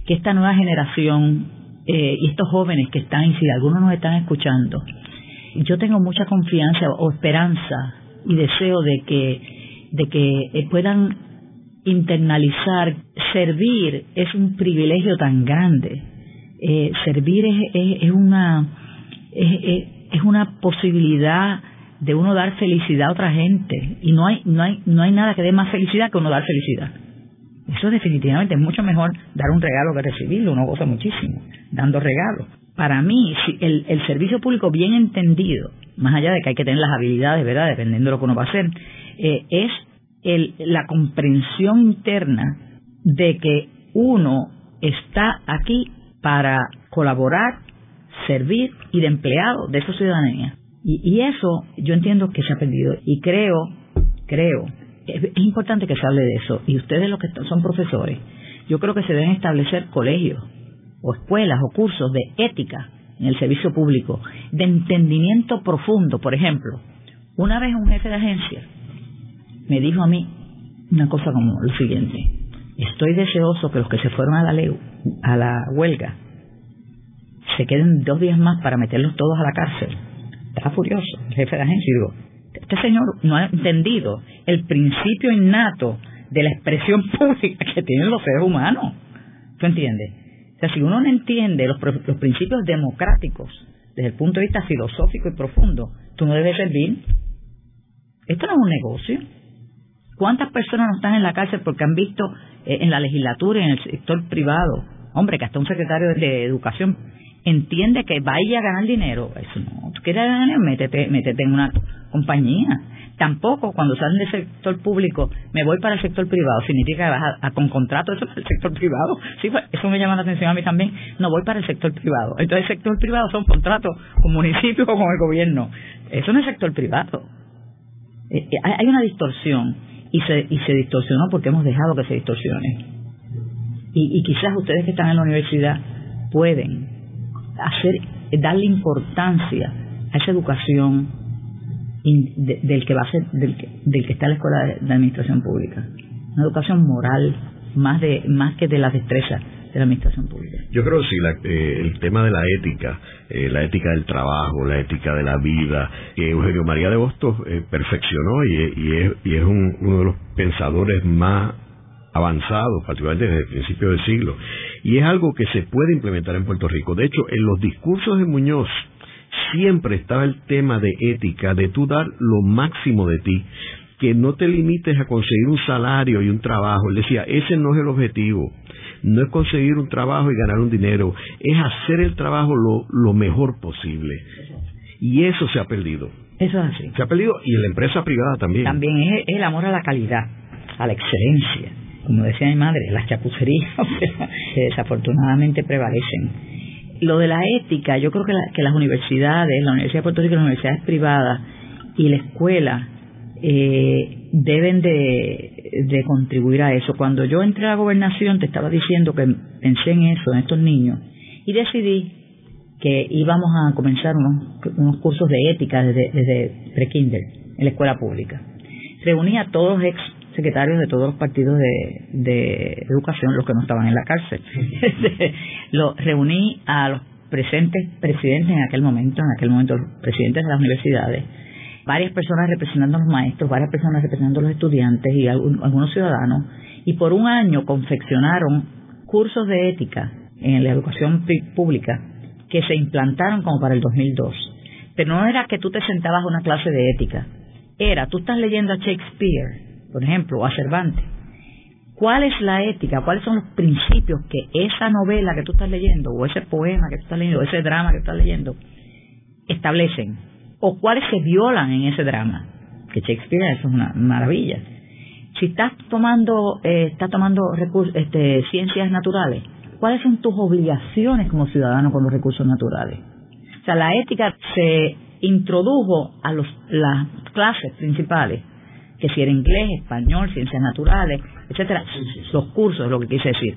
que esta nueva generación eh, y estos jóvenes que están, y si algunos nos están escuchando, yo tengo mucha confianza o esperanza y deseo de que, de que eh, puedan internalizar, servir es un privilegio tan grande. Eh, servir es, es, una es, una posibilidad de uno dar felicidad a otra gente. Y no hay no hay no hay nada que dé más felicidad que uno dar felicidad. Eso definitivamente es mucho mejor dar un regalo que recibirlo uno goza muchísimo dando regalos. Para mí el, el servicio público bien entendido más allá de que hay que tener las habilidades verdad dependiendo de lo que uno va a hacer eh, es el, la comprensión interna de que uno está aquí para colaborar servir y de empleado de esa ciudadanía y, eso yo entiendo que se ha perdido y creo, creo, es, importante que se hable de eso. Y ustedes los que son profesores, yo creo que se deben establecer colegios o escuelas o cursos de ética en el servicio público, de entendimiento profundo. Por ejemplo, una vez un jefe de agencia me dijo a mí una cosa como lo siguiente, estoy deseoso que los que se fueron a la, a la huelga se queden dos días más para meterlos todos a la cárcel estaba furioso, el jefe de agencia, y digo, este señor no ha entendido el principio innato de la expresión pública que tienen los seres humanos. ¿Tú entiendes? O sea, si uno no entiende los, los principios democráticos desde el punto de vista filosófico y profundo, tú no debes servir. Esto no es un negocio. ¿Cuántas personas no están en la cárcel porque han visto eh, en la legislatura y en el sector privado? Hombre, que hasta un secretario de educación entiende que vaya a ganar dinero. Eso no. Tú quieres ganar dinero, métete, métete en una compañía. Tampoco cuando salen del sector público, me voy para el sector privado, significa que vas a, con contrato eso es el sector privado. Sí, pues, eso me llama la atención a mí también. No voy para el sector privado. Entonces el sector privado son contratos con municipios o con el gobierno. Eso no es sector privado. Eh, eh, hay una distorsión y se, y se distorsionó porque hemos dejado que se distorsione. Y, y quizás ustedes que están en la universidad pueden hacer, darle importancia a esa educación del que va del que, está en la escuela de, administración pública. Una educación moral, más de, más que de la destreza, de la administración pública. Yo creo que sí, eh, el tema de la ética, eh, la ética del trabajo, la ética de la vida, que Eugenio María de Bostos eh, perfeccionó y, es, y es uno de los pensadores más avanzados, particularmente desde el principio del siglo. Y es algo que se puede implementar en Puerto Rico. De hecho, en los discursos de Muñoz siempre estaba el tema de ética, de tú dar lo máximo de ti, que no te limites a conseguir un salario y un trabajo. Él decía, ese no es el objetivo. No es conseguir un trabajo y ganar un dinero, es hacer el trabajo lo, mejor posible. Y eso se ha perdido. Eso es así. Se ha perdido y en la empresa privada también. También es el amor a la calidad, a la excelencia. Como decía mi madre, las chapucerías que desafortunadamente prevalecen. Lo de la ética, yo creo que, que las universidades, la Universidad de Puerto Rico, las universidades privadas y la escuela eh, deben de, contribuir a eso. Cuando yo entré a la gobernación te estaba diciendo que pensé en eso, en estos niños, y decidí que íbamos a comenzar unos, cursos de ética desde, desde pre-kinder en la escuela pública. Reuní a todos los ex secretarios de todos los partidos de, de educación, los que no estaban en la cárcel. lo, reuní a los presentes presidentes en aquel momento, en aquel momento los presidentes de las universidades, varias personas representando a los maestros, varias personas representando a los estudiantes y algunos ciudadanos, y por un año confeccionaron cursos de ética en la educación pública que se implantaron como para el 2002. Pero no era que tú te sentabas a una clase de ética, era, tú estás leyendo a Shakespeare, por ejemplo, o a Cervantes. ¿Cuál es la ética? ¿Cuáles son los principios que esa novela que tú estás leyendo, o ese poema que tú estás leyendo, o ese drama que tú estás leyendo, establecen? O cuáles se violan en ese drama. Que Shakespeare eso es una maravilla. Si estás tomando, eh, estás tomando este, ciencias naturales, ¿cuáles son tus obligaciones como ciudadano con los recursos naturales? O sea, la ética se introdujo a los, las clases principales, que si era inglés, español, ciencias naturales, etcétera, los cursos, es lo que quise decir.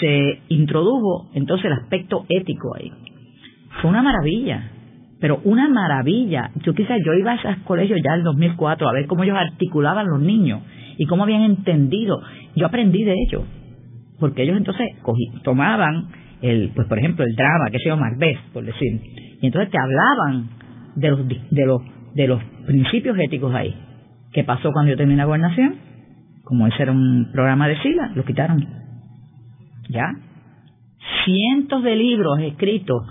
Se introdujo entonces el aspecto ético ahí. Fue una maravilla pero una maravilla. Yo quizás yo iba a esos colegios ya en 2004 a ver cómo ellos articulaban los niños y cómo habían entendido. Yo aprendí de ellos, porque ellos entonces tomaban el, pues por ejemplo el drama, que se llama Macbeth, por decir, y entonces te hablaban de los de los de los principios éticos ahí. ¿Qué pasó cuando yo terminé la gobernación? Como ese era un programa de SILA, lo quitaron. ¿Ya? Cientos de libros escritos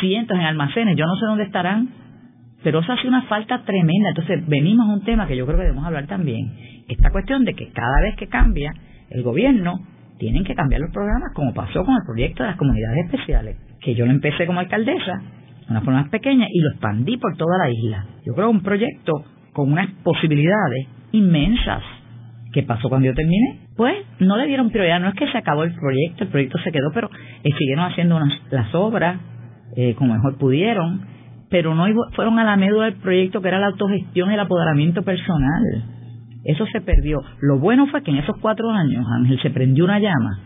cientos en almacenes, yo no sé dónde estarán, pero eso hace una falta tremenda. Entonces, venimos a un tema que yo creo que debemos hablar también. Esta cuestión de que cada vez que cambia el gobierno, tienen que cambiar los programas, como pasó con el proyecto de las comunidades especiales, que yo lo empecé como alcaldesa, una forma más pequeña, y lo expandí por toda la isla. Yo creo que un proyecto con unas posibilidades inmensas. ¿Qué pasó cuando yo terminé? Pues no le dieron prioridad, no es que se acabó el proyecto, el proyecto se quedó, pero eh, siguieron haciendo las obras, eh, como mejor pudieron, pero no fueron a la médula del proyecto que era la autogestión y el apoderamiento personal. Eso se perdió. Lo bueno fue que en esos cuatro años, Ángel, se prendió una llama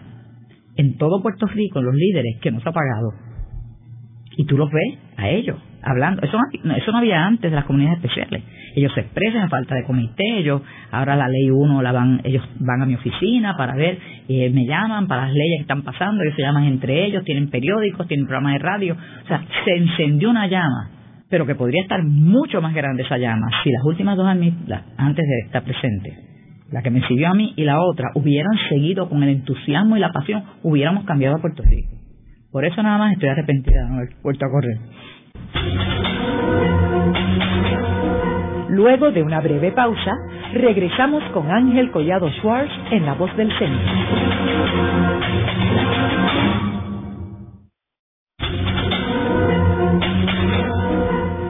en todo Puerto Rico, en los líderes, que no se ha apagado. Y tú los ves a ellos hablando. Eso no, eso no había antes de las comunidades especiales. Ellos se expresan en falta de comité, ellos, ahora la ley 1 la van, ellos van a mi oficina para ver, eh, me llaman para las leyes que están pasando, ellos se llaman entre ellos, tienen periódicos, tienen programas de radio. O sea, se encendió una llama, pero que podría estar mucho más grande esa llama si las últimas dos antes de estar presente, la que me siguió a mí y la otra, hubieran seguido con el entusiasmo y la pasión, hubiéramos cambiado a Puerto Rico. Por eso nada más estoy arrepentida de no haber vuelto a correr. Luego de una breve pausa, regresamos con Ángel Collado Schwartz en La Voz del Centro.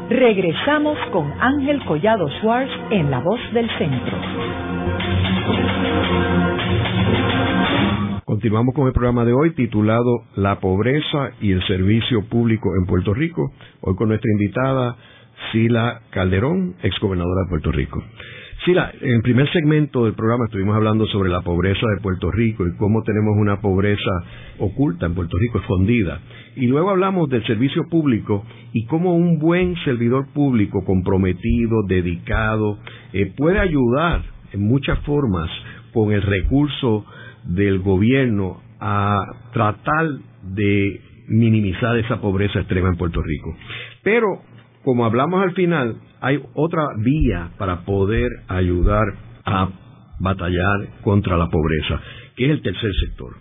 Regresamos con Ángel Collado Schwartz en La Voz del Centro. Continuamos con el programa de hoy titulado La pobreza y el servicio público en Puerto Rico. Hoy con nuestra invitada Sila Calderón, exgobernadora de Puerto Rico. Sila, en el primer segmento del programa estuvimos hablando sobre la pobreza de Puerto Rico y cómo tenemos una pobreza oculta en Puerto Rico, escondida. Y luego hablamos del servicio público y cómo un buen servidor público comprometido, dedicado, eh, puede ayudar en muchas formas con el recurso del gobierno a tratar de minimizar esa pobreza extrema en Puerto Rico. Pero, como hablamos al final, hay otra vía para poder ayudar a batallar contra la pobreza, que es el tercer sector.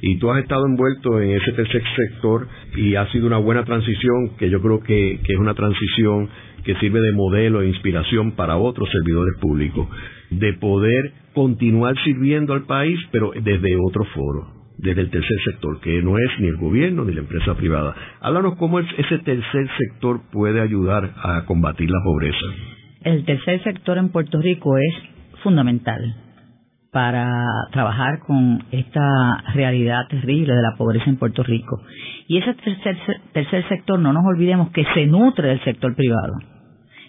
Y tú has estado envuelto en ese tercer sector y ha sido una buena transición, que yo creo que, es una transición que sirve de modelo e inspiración para otros servidores públicos, de poder continuar sirviendo al país, pero desde otro foro desde el tercer sector, que no es ni el gobierno ni la empresa privada. Háblanos cómo ese tercer sector puede ayudar a combatir la pobreza. El tercer sector en Puerto Rico es fundamental para trabajar con esta realidad terrible de la pobreza en Puerto Rico. Y ese tercer, tercer sector, no nos olvidemos que se nutre del sector privado.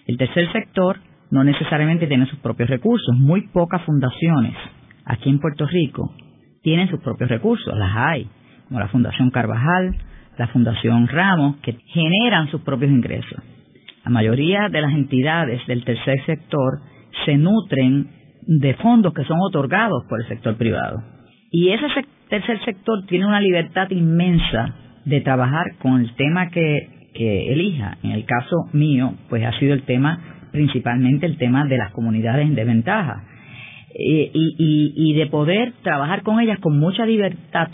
El tercer sector no necesariamente tiene sus propios recursos. Muy pocas fundaciones aquí en Puerto Rico tienen sus propios recursos, las hay, como la Fundación Carvajal, la Fundación Ramos, que generan sus propios ingresos. La mayoría de las entidades del tercer sector se nutren de fondos que son otorgados por el sector privado. Y ese tercer sector tiene una libertad inmensa de trabajar con el tema que, elija. En el caso mío, pues ha sido el tema, principalmente el tema de las comunidades en desventaja. Eh, y, de poder trabajar con ellas con mucha libertad,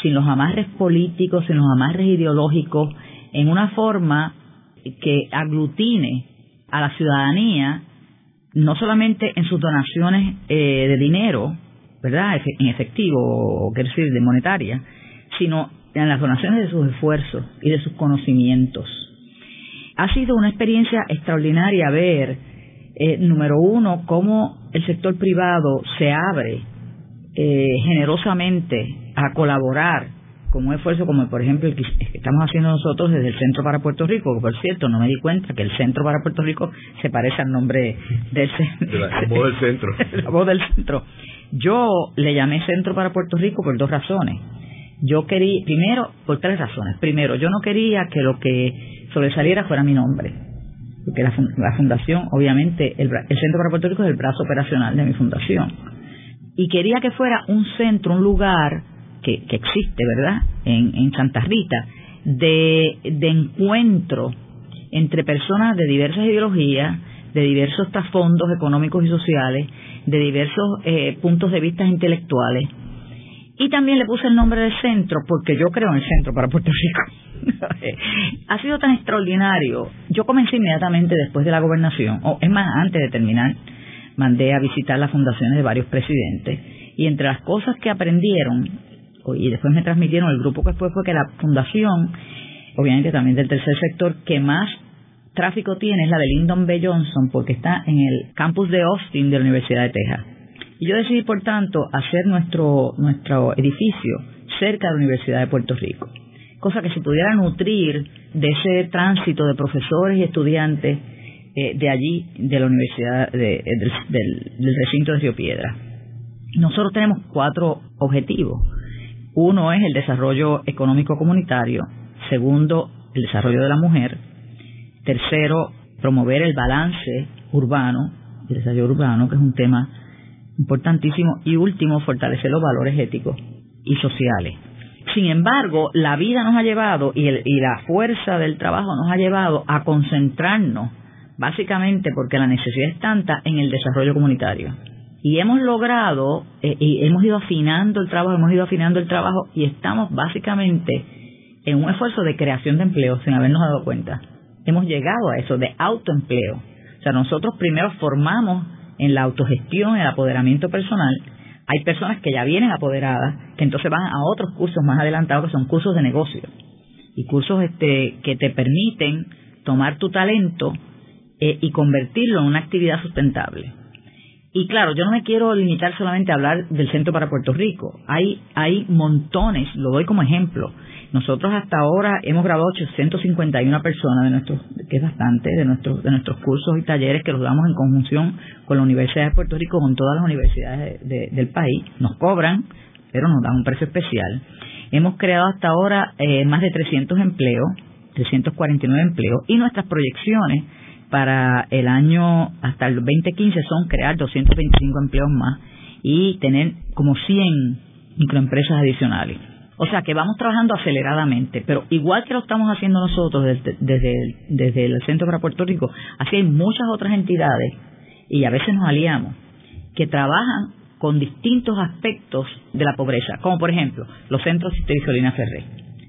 sin los amarres políticos, sin los amarres ideológicos, en una forma que aglutine a la ciudadanía, no solamente en sus donaciones eh, de dinero, ¿verdad? En efectivo, o quiero decir, de monetaria, sino en las donaciones de sus esfuerzos y de sus conocimientos. Ha sido una experiencia extraordinaria ver, eh, número uno, cómo el sector privado se abre eh, generosamente a colaborar con un esfuerzo como por ejemplo el que estamos haciendo nosotros desde el Centro para Puerto Rico, que por cierto no me di cuenta que el Centro para Puerto Rico se parece al nombre del centro. La voz del centro. la voz del centro. Yo le llamé Centro para Puerto Rico por dos razones. Yo quería, primero, por tres razones. Primero, yo no quería que lo que sobresaliera fuera mi nombre porque la, fundación, obviamente, el, Centro para Puerto Rico es el brazo operacional de mi fundación. Y quería que fuera un centro, un lugar que, existe, ¿verdad?, en, Santa Rita, de, encuentro entre personas de diversas ideologías, de diversos trasfondos económicos y sociales, de diversos eh, puntos de vista intelectuales. Y también le puse el nombre del centro porque yo creo en el centro para Puerto Rico. ha sido tan extraordinario. Yo comencé inmediatamente después de la gobernación, o es más, antes de terminar, mandé a visitar las fundaciones de varios presidentes y entre las cosas que aprendieron y después me transmitieron el grupo que fue fue que la fundación, obviamente también del tercer sector, que más tráfico tiene es la de Lyndon B. Johnson porque está en el campus de Austin de la Universidad de Texas. Y yo decidí, por tanto, hacer nuestro, nuestro edificio cerca de la Universidad de Puerto Rico cosa que se pudiera nutrir de ese tránsito de profesores y estudiantes eh, de allí, de la Universidad, del, del recinto de Río Piedra. Nosotros tenemos cuatro objetivos. Uno es el desarrollo económico comunitario, segundo, el desarrollo de la mujer, tercero, promover el balance urbano, el desarrollo urbano, que es un tema importantísimo, y último, fortalecer los valores éticos y sociales. Sin embargo, la vida nos ha llevado y, la fuerza del trabajo nos ha llevado a concentrarnos, básicamente porque la necesidad es tanta, en el desarrollo comunitario. Y hemos logrado, eh, y hemos ido afinando el trabajo, hemos ido afinando el trabajo y estamos básicamente en un esfuerzo de creación de empleo sin habernos dado cuenta. Hemos llegado a eso, de autoempleo. O sea, nosotros primero formamos en la autogestión, el apoderamiento personal, hay personas que ya vienen apoderadas, que entonces van a otros cursos más adelantados, que son cursos de negocio. Y cursos este, que te permiten tomar tu talento eh, y convertirlo en una actividad sustentable. Y claro, yo no me quiero limitar solamente a hablar del Centro para Puerto Rico. Hay, hay montones, lo doy como ejemplo. Nosotros hasta ahora hemos grabado 851 personas de nuestros, que es bastante, de nuestros, de nuestros cursos y talleres que los damos en conjunción con la Universidad de Puerto Rico, con todas las universidades del país. Nos cobran, pero nos dan un precio especial. Hemos creado hasta ahora eh, más de 300 empleos, 349 empleos, y nuestras proyecciones para el año hasta el 2015 son crear 225 empleos más y tener como 100 microempresas adicionales. O sea que vamos trabajando aceleradamente, pero igual que lo estamos haciendo nosotros desde, desde, el Centro para Puerto Rico, así hay muchas otras entidades, y a veces nos aliamos, que trabajan con distintos aspectos de la pobreza, como por ejemplo los centros de Solina Ferré.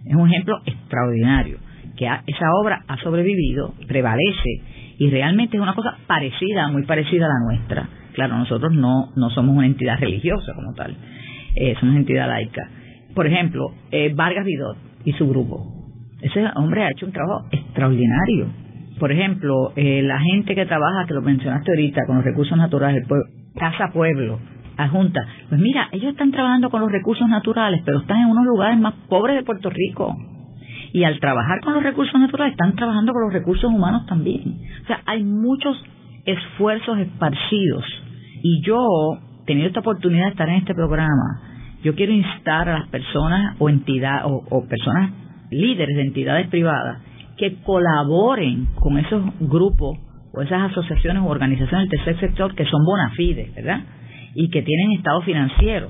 Es un ejemplo extraordinario, que esa obra ha sobrevivido, prevalece, y realmente es una cosa parecida, muy parecida a la nuestra. Claro, nosotros no, no somos una entidad religiosa como tal, eh, somos una entidad laica por ejemplo, eh, Vargas Vidot y su grupo. Ese hombre ha hecho un trabajo extraordinario. Por ejemplo, eh, la gente que trabaja, que lo mencionaste ahorita, con los recursos naturales, Casa Pueblo, Junta. Pues mira, ellos están trabajando con los recursos naturales, pero están en unos lugares más pobres de Puerto Rico. Y al trabajar con los recursos naturales, están trabajando con los recursos humanos también. O sea, hay muchos esfuerzos esparcidos. Y yo, teniendo esta oportunidad de estar en este programa, yo quiero instar a las personas o entidades o, personas líderes de entidades privadas que colaboren con esos grupos o esas asociaciones o organizaciones del tercer sector que son bona fide, ¿verdad? Y que tienen estado financiero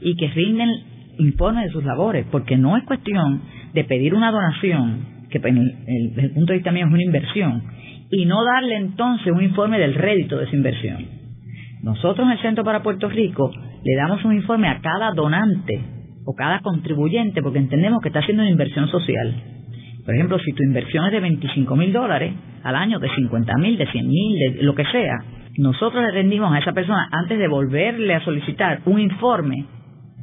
y que rinden informes de sus labores, porque no es cuestión de pedir una donación, que desde el punto de vista mío es una inversión, y no darle entonces un informe del rédito de esa inversión. Nosotros en el Centro para Puerto Rico le damos un informe a cada donante o cada contribuyente porque entendemos que está haciendo una inversión social. Por ejemplo, si tu inversión es de 25 mil dólares al año, de 50 mil, de 100 mil, de lo que sea, nosotros le rendimos a esa persona antes de volverle a solicitar un informe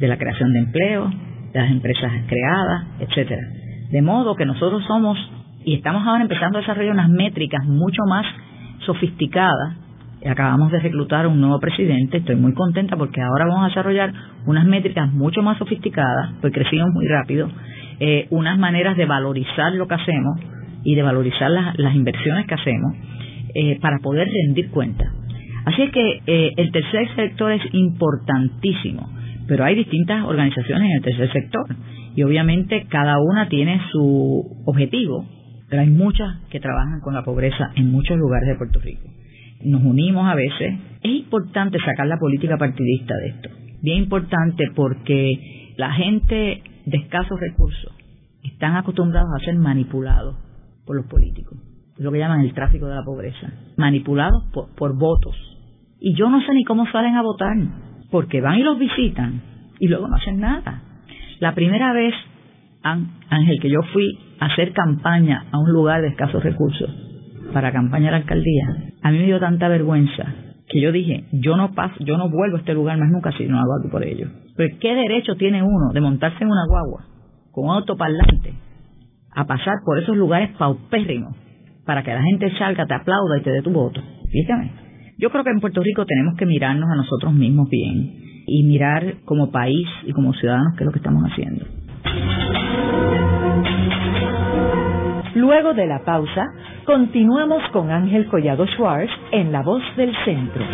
de la creación de empleo, de las empresas creadas, etcétera. De modo que nosotros somos y estamos ahora empezando a desarrollar unas métricas mucho más sofisticadas acabamos de reclutar un nuevo presidente, estoy muy contenta porque ahora vamos a desarrollar unas métricas mucho más sofisticadas, pues crecimos muy rápido, eh, unas maneras de valorizar lo que hacemos y de valorizar las, inversiones que hacemos eh, para poder rendir cuenta. Así es que eh, el tercer sector es importantísimo, pero hay distintas organizaciones en el tercer sector y obviamente cada una tiene su objetivo, pero hay muchas que trabajan con la pobreza en muchos lugares de Puerto Rico nos unimos a veces. Es importante sacar la política partidista de esto. Bien importante porque la gente de escasos recursos están acostumbrados a ser manipulados por los políticos. Es lo que llaman el tráfico de la pobreza. Manipulados por, por votos. Y yo no sé ni cómo salen a votar, porque van y los visitan y luego no hacen nada. La primera vez, Ángel, que yo fui a hacer campaña a un lugar de escasos recursos, para campaña a la alcaldía, a mí me dio tanta vergüenza que yo dije, yo no paso, yo no vuelvo a este lugar más nunca si no hago algo por ello. Pero ¿qué derecho tiene uno de montarse en una guagua con un autoparlante a pasar por esos lugares paupérrimos para que la gente salga, te aplauda y te dé tu voto? Fíjame. Yo creo que en Puerto Rico tenemos que mirarnos a nosotros mismos bien y mirar como país y como ciudadanos qué es lo que estamos haciendo. Luego de la pausa, continuamos con Ángel Collado Schwartz en La Voz del Centro.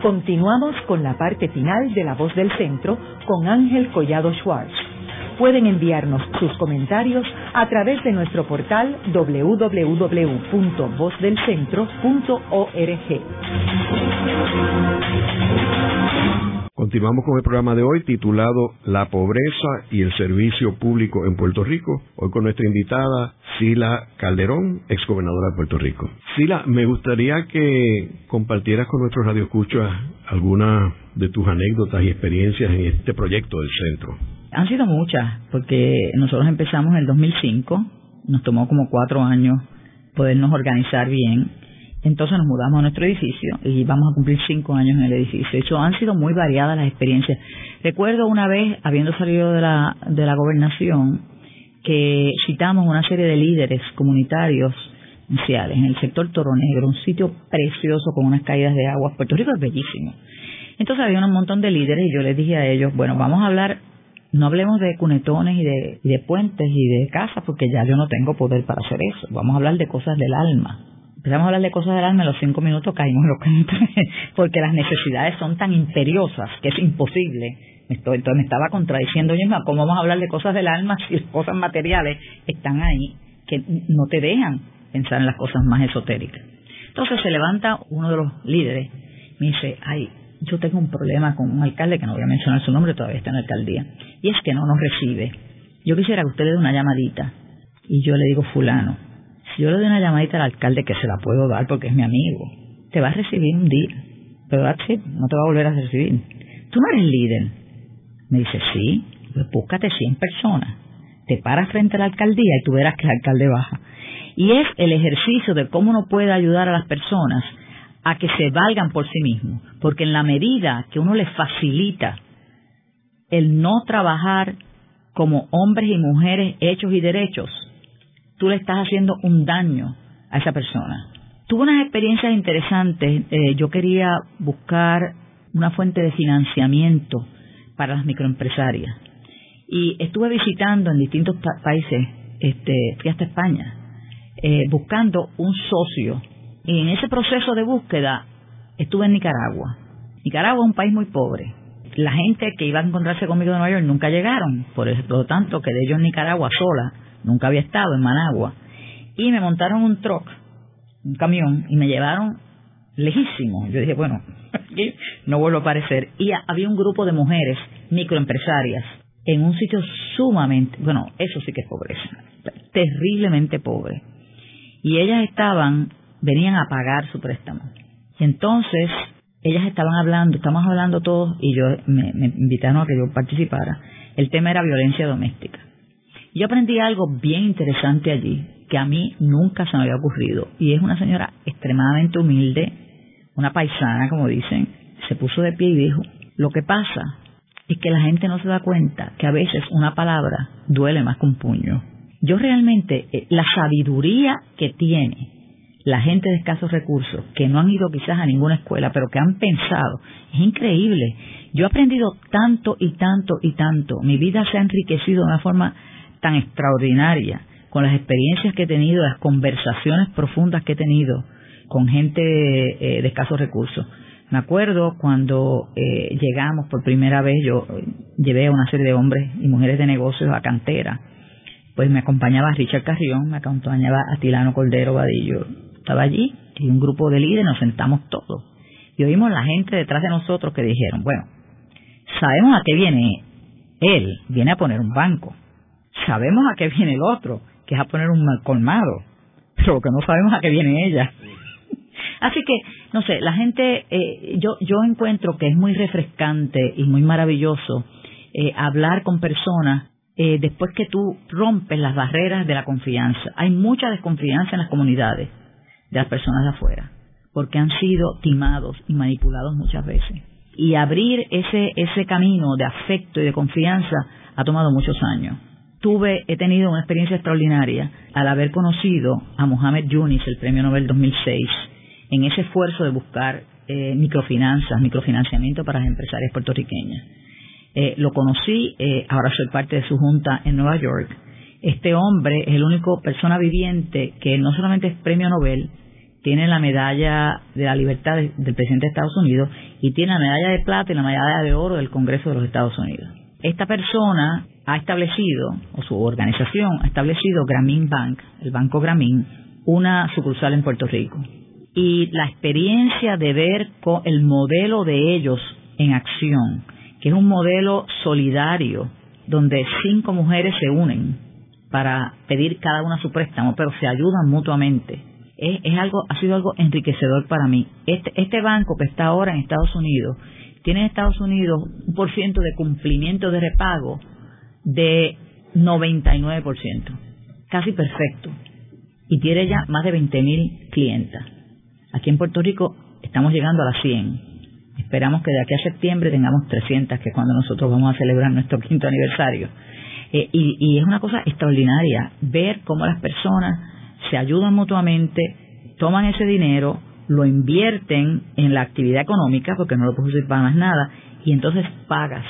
Continuamos con la parte final de La Voz del Centro con Ángel Collado Schwartz. Pueden enviarnos sus comentarios a través de nuestro portal www.vozdelcentro.org. Continuamos con el programa de hoy titulado La pobreza y el servicio público en Puerto Rico. Hoy con nuestra invitada Sila Calderón, exgobernadora de Puerto Rico. Sila, me gustaría que compartieras con nuestros radioescuchas algunas de tus anécdotas y experiencias en este proyecto del centro. Han sido muchas, porque nosotros empezamos en el 2005, nos tomó como cuatro años podernos organizar bien entonces nos mudamos a nuestro edificio y vamos a cumplir cinco años en el edificio. De hecho, han sido muy variadas las experiencias. Recuerdo una vez, habiendo salido de la, de la gobernación, que citamos una serie de líderes comunitarios en el sector Toro Negro, un sitio precioso con unas caídas de agua. Puerto Rico es bellísimo. Entonces había un montón de líderes y yo les dije a ellos, bueno, vamos a hablar, no hablemos de cunetones y de, y de puentes y de casas, porque ya yo no tengo poder para hacer eso. Vamos a hablar de cosas del alma empezamos a hablar de cosas del alma, en los cinco minutos caímos los porque las necesidades son tan imperiosas que es imposible. Entonces me estaba contradiciendo yo misma, ¿cómo vamos a hablar de cosas del alma si las cosas materiales están ahí que no te dejan pensar en las cosas más esotéricas? Entonces se levanta uno de los líderes, me dice, ay, yo tengo un problema con un alcalde, que no voy a mencionar su nombre, todavía está en la alcaldía, y es que no nos recibe. Yo quisiera que usted le dé una llamadita. Y yo le digo, fulano, si yo le doy una llamadita al alcalde, que se la puedo dar porque es mi amigo, te va a recibir un día, pero no te va a volver a recibir. Tú no eres líder. Me dice, sí, pues búscate 100 personas, te paras frente a la alcaldía y tú verás que el alcalde baja. Y es el ejercicio de cómo uno puede ayudar a las personas a que se valgan por sí mismos. Porque en la medida que uno les facilita el no trabajar como hombres y mujeres hechos y derechos, tú le estás haciendo un daño a esa persona. Tuve unas experiencias interesantes. Eh, yo quería buscar una fuente de financiamiento para las microempresarias. Y estuve visitando en distintos países, este, fui hasta España, eh, buscando un socio. Y en ese proceso de búsqueda estuve en Nicaragua. Nicaragua es un país muy pobre. La gente que iba a encontrarse conmigo en Nueva York nunca llegaron, por lo tanto que de ellos en Nicaragua sola, nunca había estado en Managua. Y me montaron un truck, un camión, y me llevaron lejísimo. Yo dije, bueno, aquí no vuelvo a aparecer. Y había un grupo de mujeres microempresarias en un sitio sumamente, bueno, eso sí que es pobreza, terriblemente pobre y ellas estaban, venían a pagar su préstamo. Y entonces ellas estaban hablando, estamos hablando todos y yo me, invitaron a que yo participara. El tema era violencia doméstica. Yo aprendí algo bien interesante allí que a mí nunca se me había ocurrido y es una señora extremadamente humilde, una paisana como dicen, se puso de pie y dijo, lo que pasa es que la gente no se da cuenta que a veces una palabra duele más que un puño. Yo realmente, eh, la sabiduría que tiene la gente de escasos recursos, que no han ido quizás a ninguna escuela, pero que han pensado, es increíble. Yo he aprendido tanto y tanto y tanto. Mi vida se ha enriquecido de una forma tan extraordinaria con las experiencias que he tenido, las conversaciones profundas que he tenido con gente eh, de escasos recursos. Me acuerdo cuando eh, llegamos por primera vez, yo llevé a una serie de hombres y mujeres de negocios a cantera pues me acompañaba Richard Carrión, me acompañaba Atilano Cordero Vadillo. Estaba allí y un grupo de líderes nos sentamos todos. Y oímos la gente detrás de nosotros que dijeron, bueno, sabemos a qué viene él, viene a poner un banco. Sabemos a qué viene el otro, que es a poner un colmado. Pero que no sabemos a qué viene ella. Así que, no sé, la gente, eh, yo, yo encuentro que es muy refrescante y muy maravilloso eh, hablar con personas eh, después que tú rompes las barreras de la confianza. Hay mucha desconfianza en las comunidades de las personas de afuera, porque han sido timados y manipulados muchas veces. Y abrir ese, ese camino de afecto y de confianza ha tomado muchos años. Tuve, he tenido una experiencia extraordinaria al haber conocido a Mohamed Yunis, el Premio Nobel 2006, en ese esfuerzo de buscar eh, microfinanzas, microfinanciamiento para las empresarias puertorriqueñas eh, lo conocí, eh, ahora soy parte de su junta en Nueva York. Este hombre es el único persona viviente que no solamente es premio Nobel, tiene la medalla de la libertad del presidente de Estados Unidos y tiene la medalla de plata y la medalla de oro del Congreso de los Estados Unidos. Esta persona ha establecido, o su organización ha establecido Grameen Bank, el Banco Grameen, una sucursal en Puerto Rico. Y la experiencia de ver el modelo de ellos en acción, que es un modelo solidario donde cinco mujeres se unen para pedir cada una su préstamo, pero se ayudan mutuamente. Es, algo, ha sido algo enriquecedor para mí. Este, este banco que está ahora en Estados Unidos tiene en Estados Unidos un por ciento de cumplimiento de repago de 99%, casi perfecto, y tiene ya más de 20.000 clientas. Aquí en Puerto Rico estamos llegando a las 100 Esperamos que de aquí a septiembre tengamos 300, que es cuando nosotros vamos a celebrar nuestro quinto aniversario. Eh, y, es una cosa extraordinaria ver cómo las personas se ayudan mutuamente, toman ese dinero, lo invierten en la actividad económica, porque no lo puedes usar para más nada, y entonces pagas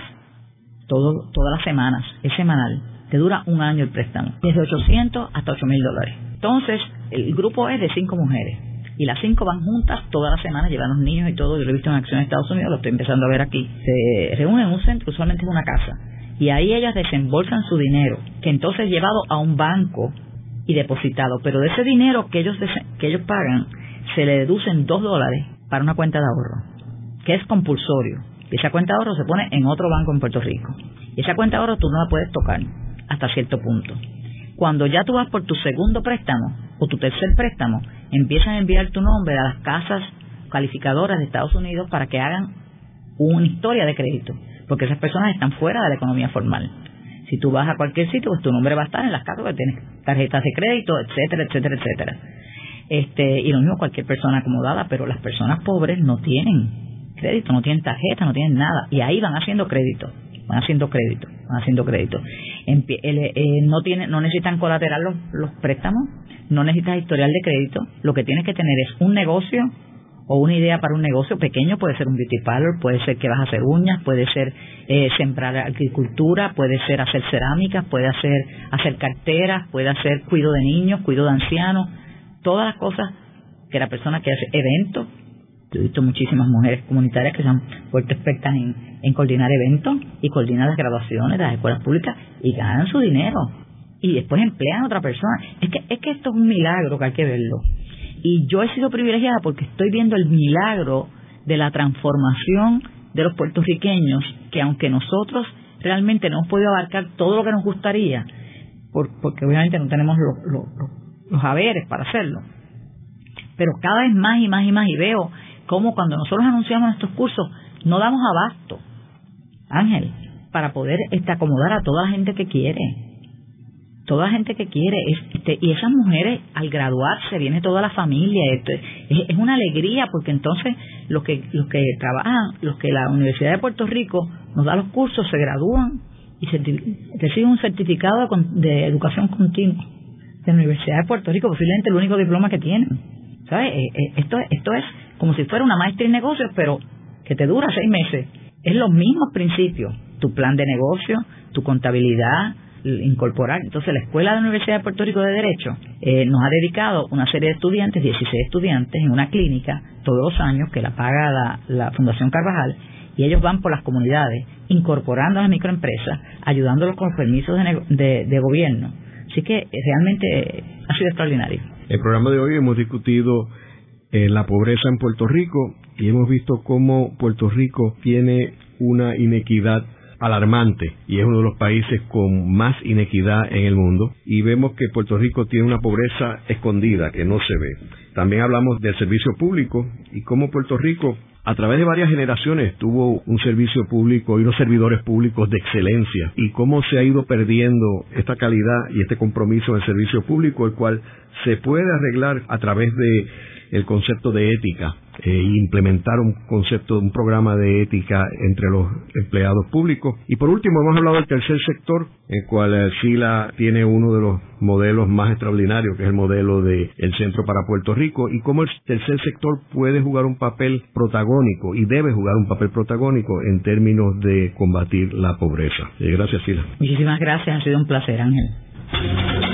todo, todas las semanas, es semanal, te dura un año el préstamo, desde 800 hasta 8 mil dólares. Entonces, el grupo es de cinco mujeres y las cinco van juntas todas las semanas, llevan los niños y todo, yo lo he visto en acción en Estados Unidos, lo estoy empezando a ver aquí, se reúnen en un centro, usualmente en una casa, y ahí ellas desembolsan su dinero, que entonces es llevado a un banco y depositado, pero de ese dinero que ellos, que ellos pagan, se le deducen dos dólares para una cuenta de ahorro, que es compulsorio. Y esa cuenta de ahorro se pone en otro banco en Puerto Rico. Y esa cuenta de ahorro tú no la puedes tocar hasta cierto punto. Cuando ya tú vas por tu segundo préstamo o tu tercer préstamo, empiezan a enviar tu nombre a las casas calificadoras de Estados Unidos para que hagan una historia de crédito, porque esas personas están fuera de la economía formal. Si tú vas a cualquier sitio, pues tu nombre va a estar en las casas que tienes tarjetas de crédito, etcétera, etcétera, etcétera. Este, y lo mismo cualquier persona acomodada, pero las personas pobres no tienen crédito, no tienen tarjeta, no tienen nada, y ahí van haciendo crédito, van haciendo crédito, van haciendo crédito. Eh, no tiene, no necesitan colateral los, los préstamos, no necesitas historial de crédito, lo que tienes que tener es un negocio o una idea para un negocio pequeño, puede ser un beauty parlor, puede ser que vas a hacer uñas, puede ser eh, sembrar agricultura, puede ser hacer cerámicas, puede hacer hacer carteras, puede hacer cuido de niños, cuido de ancianos, todas las cosas que la persona que hace eventos. Yo he visto muchísimas mujeres comunitarias que se han expertas en, en coordinar eventos y coordinar las graduaciones de las escuelas públicas y ganan su dinero y después emplean a otra persona. Es que, es que esto es un milagro que hay que verlo. Y yo he sido privilegiada porque estoy viendo el milagro de la transformación de los puertorriqueños, que aunque nosotros realmente no hemos podido abarcar todo lo que nos gustaría, porque obviamente no tenemos los, haberes para hacerlo, pero cada vez más y más y más, y veo cómo cuando nosotros anunciamos estos cursos, no damos abasto, Ángel, para poder este, acomodar a toda la gente que quiere toda gente que quiere este, y esas mujeres al graduarse viene toda la familia esto es, una alegría porque entonces los que los que trabajan los que la Universidad de Puerto Rico nos da los cursos se gradúan y reciben un certificado de, educación continua de la Universidad de Puerto Rico posiblemente el único diploma que tienen sabes eh, eh, esto esto es como si fuera una maestra en negocios pero que te dura seis meses. Es los mismos principios tu plan de negocio tu contabilidad incorporar. Entonces, la Escuela de la Universidad de Puerto Rico de Derecho eh, nos ha dedicado una serie de estudiantes, 16 estudiantes, en una clínica todos los años que la paga la, Fundación Carvajal y ellos van por las comunidades incorporando a las microempresas, ayudándolos con permisos de, de, gobierno. Así que eh, realmente ha sido extraordinario. El programa de hoy hemos discutido eh, la pobreza en Puerto Rico y hemos visto cómo Puerto Rico tiene una inequidad alarmante y es uno de los países con más inequidad en el mundo. Y vemos que Puerto Rico tiene una pobreza escondida que no se ve. También hablamos del servicio público y cómo Puerto Rico a través de varias generaciones tuvo un servicio público y unos servidores públicos de excelencia. Y cómo se ha ido perdiendo esta calidad y este compromiso del servicio público el cual se puede arreglar a través de el concepto de ética e implementar un concepto, un programa de ética entre los empleados públicos. Y por último, hemos hablado del tercer sector, el cual eh, SILA tiene uno de los modelos más extraordinarios, que es el modelo del Centro para Puerto Rico, y cómo el tercer sector puede jugar un papel protagónico y debe jugar un papel protagónico en términos de combatir la pobreza. Eh, gracias, Sila. Muchísimas gracias, ha sido un placer, Ángel.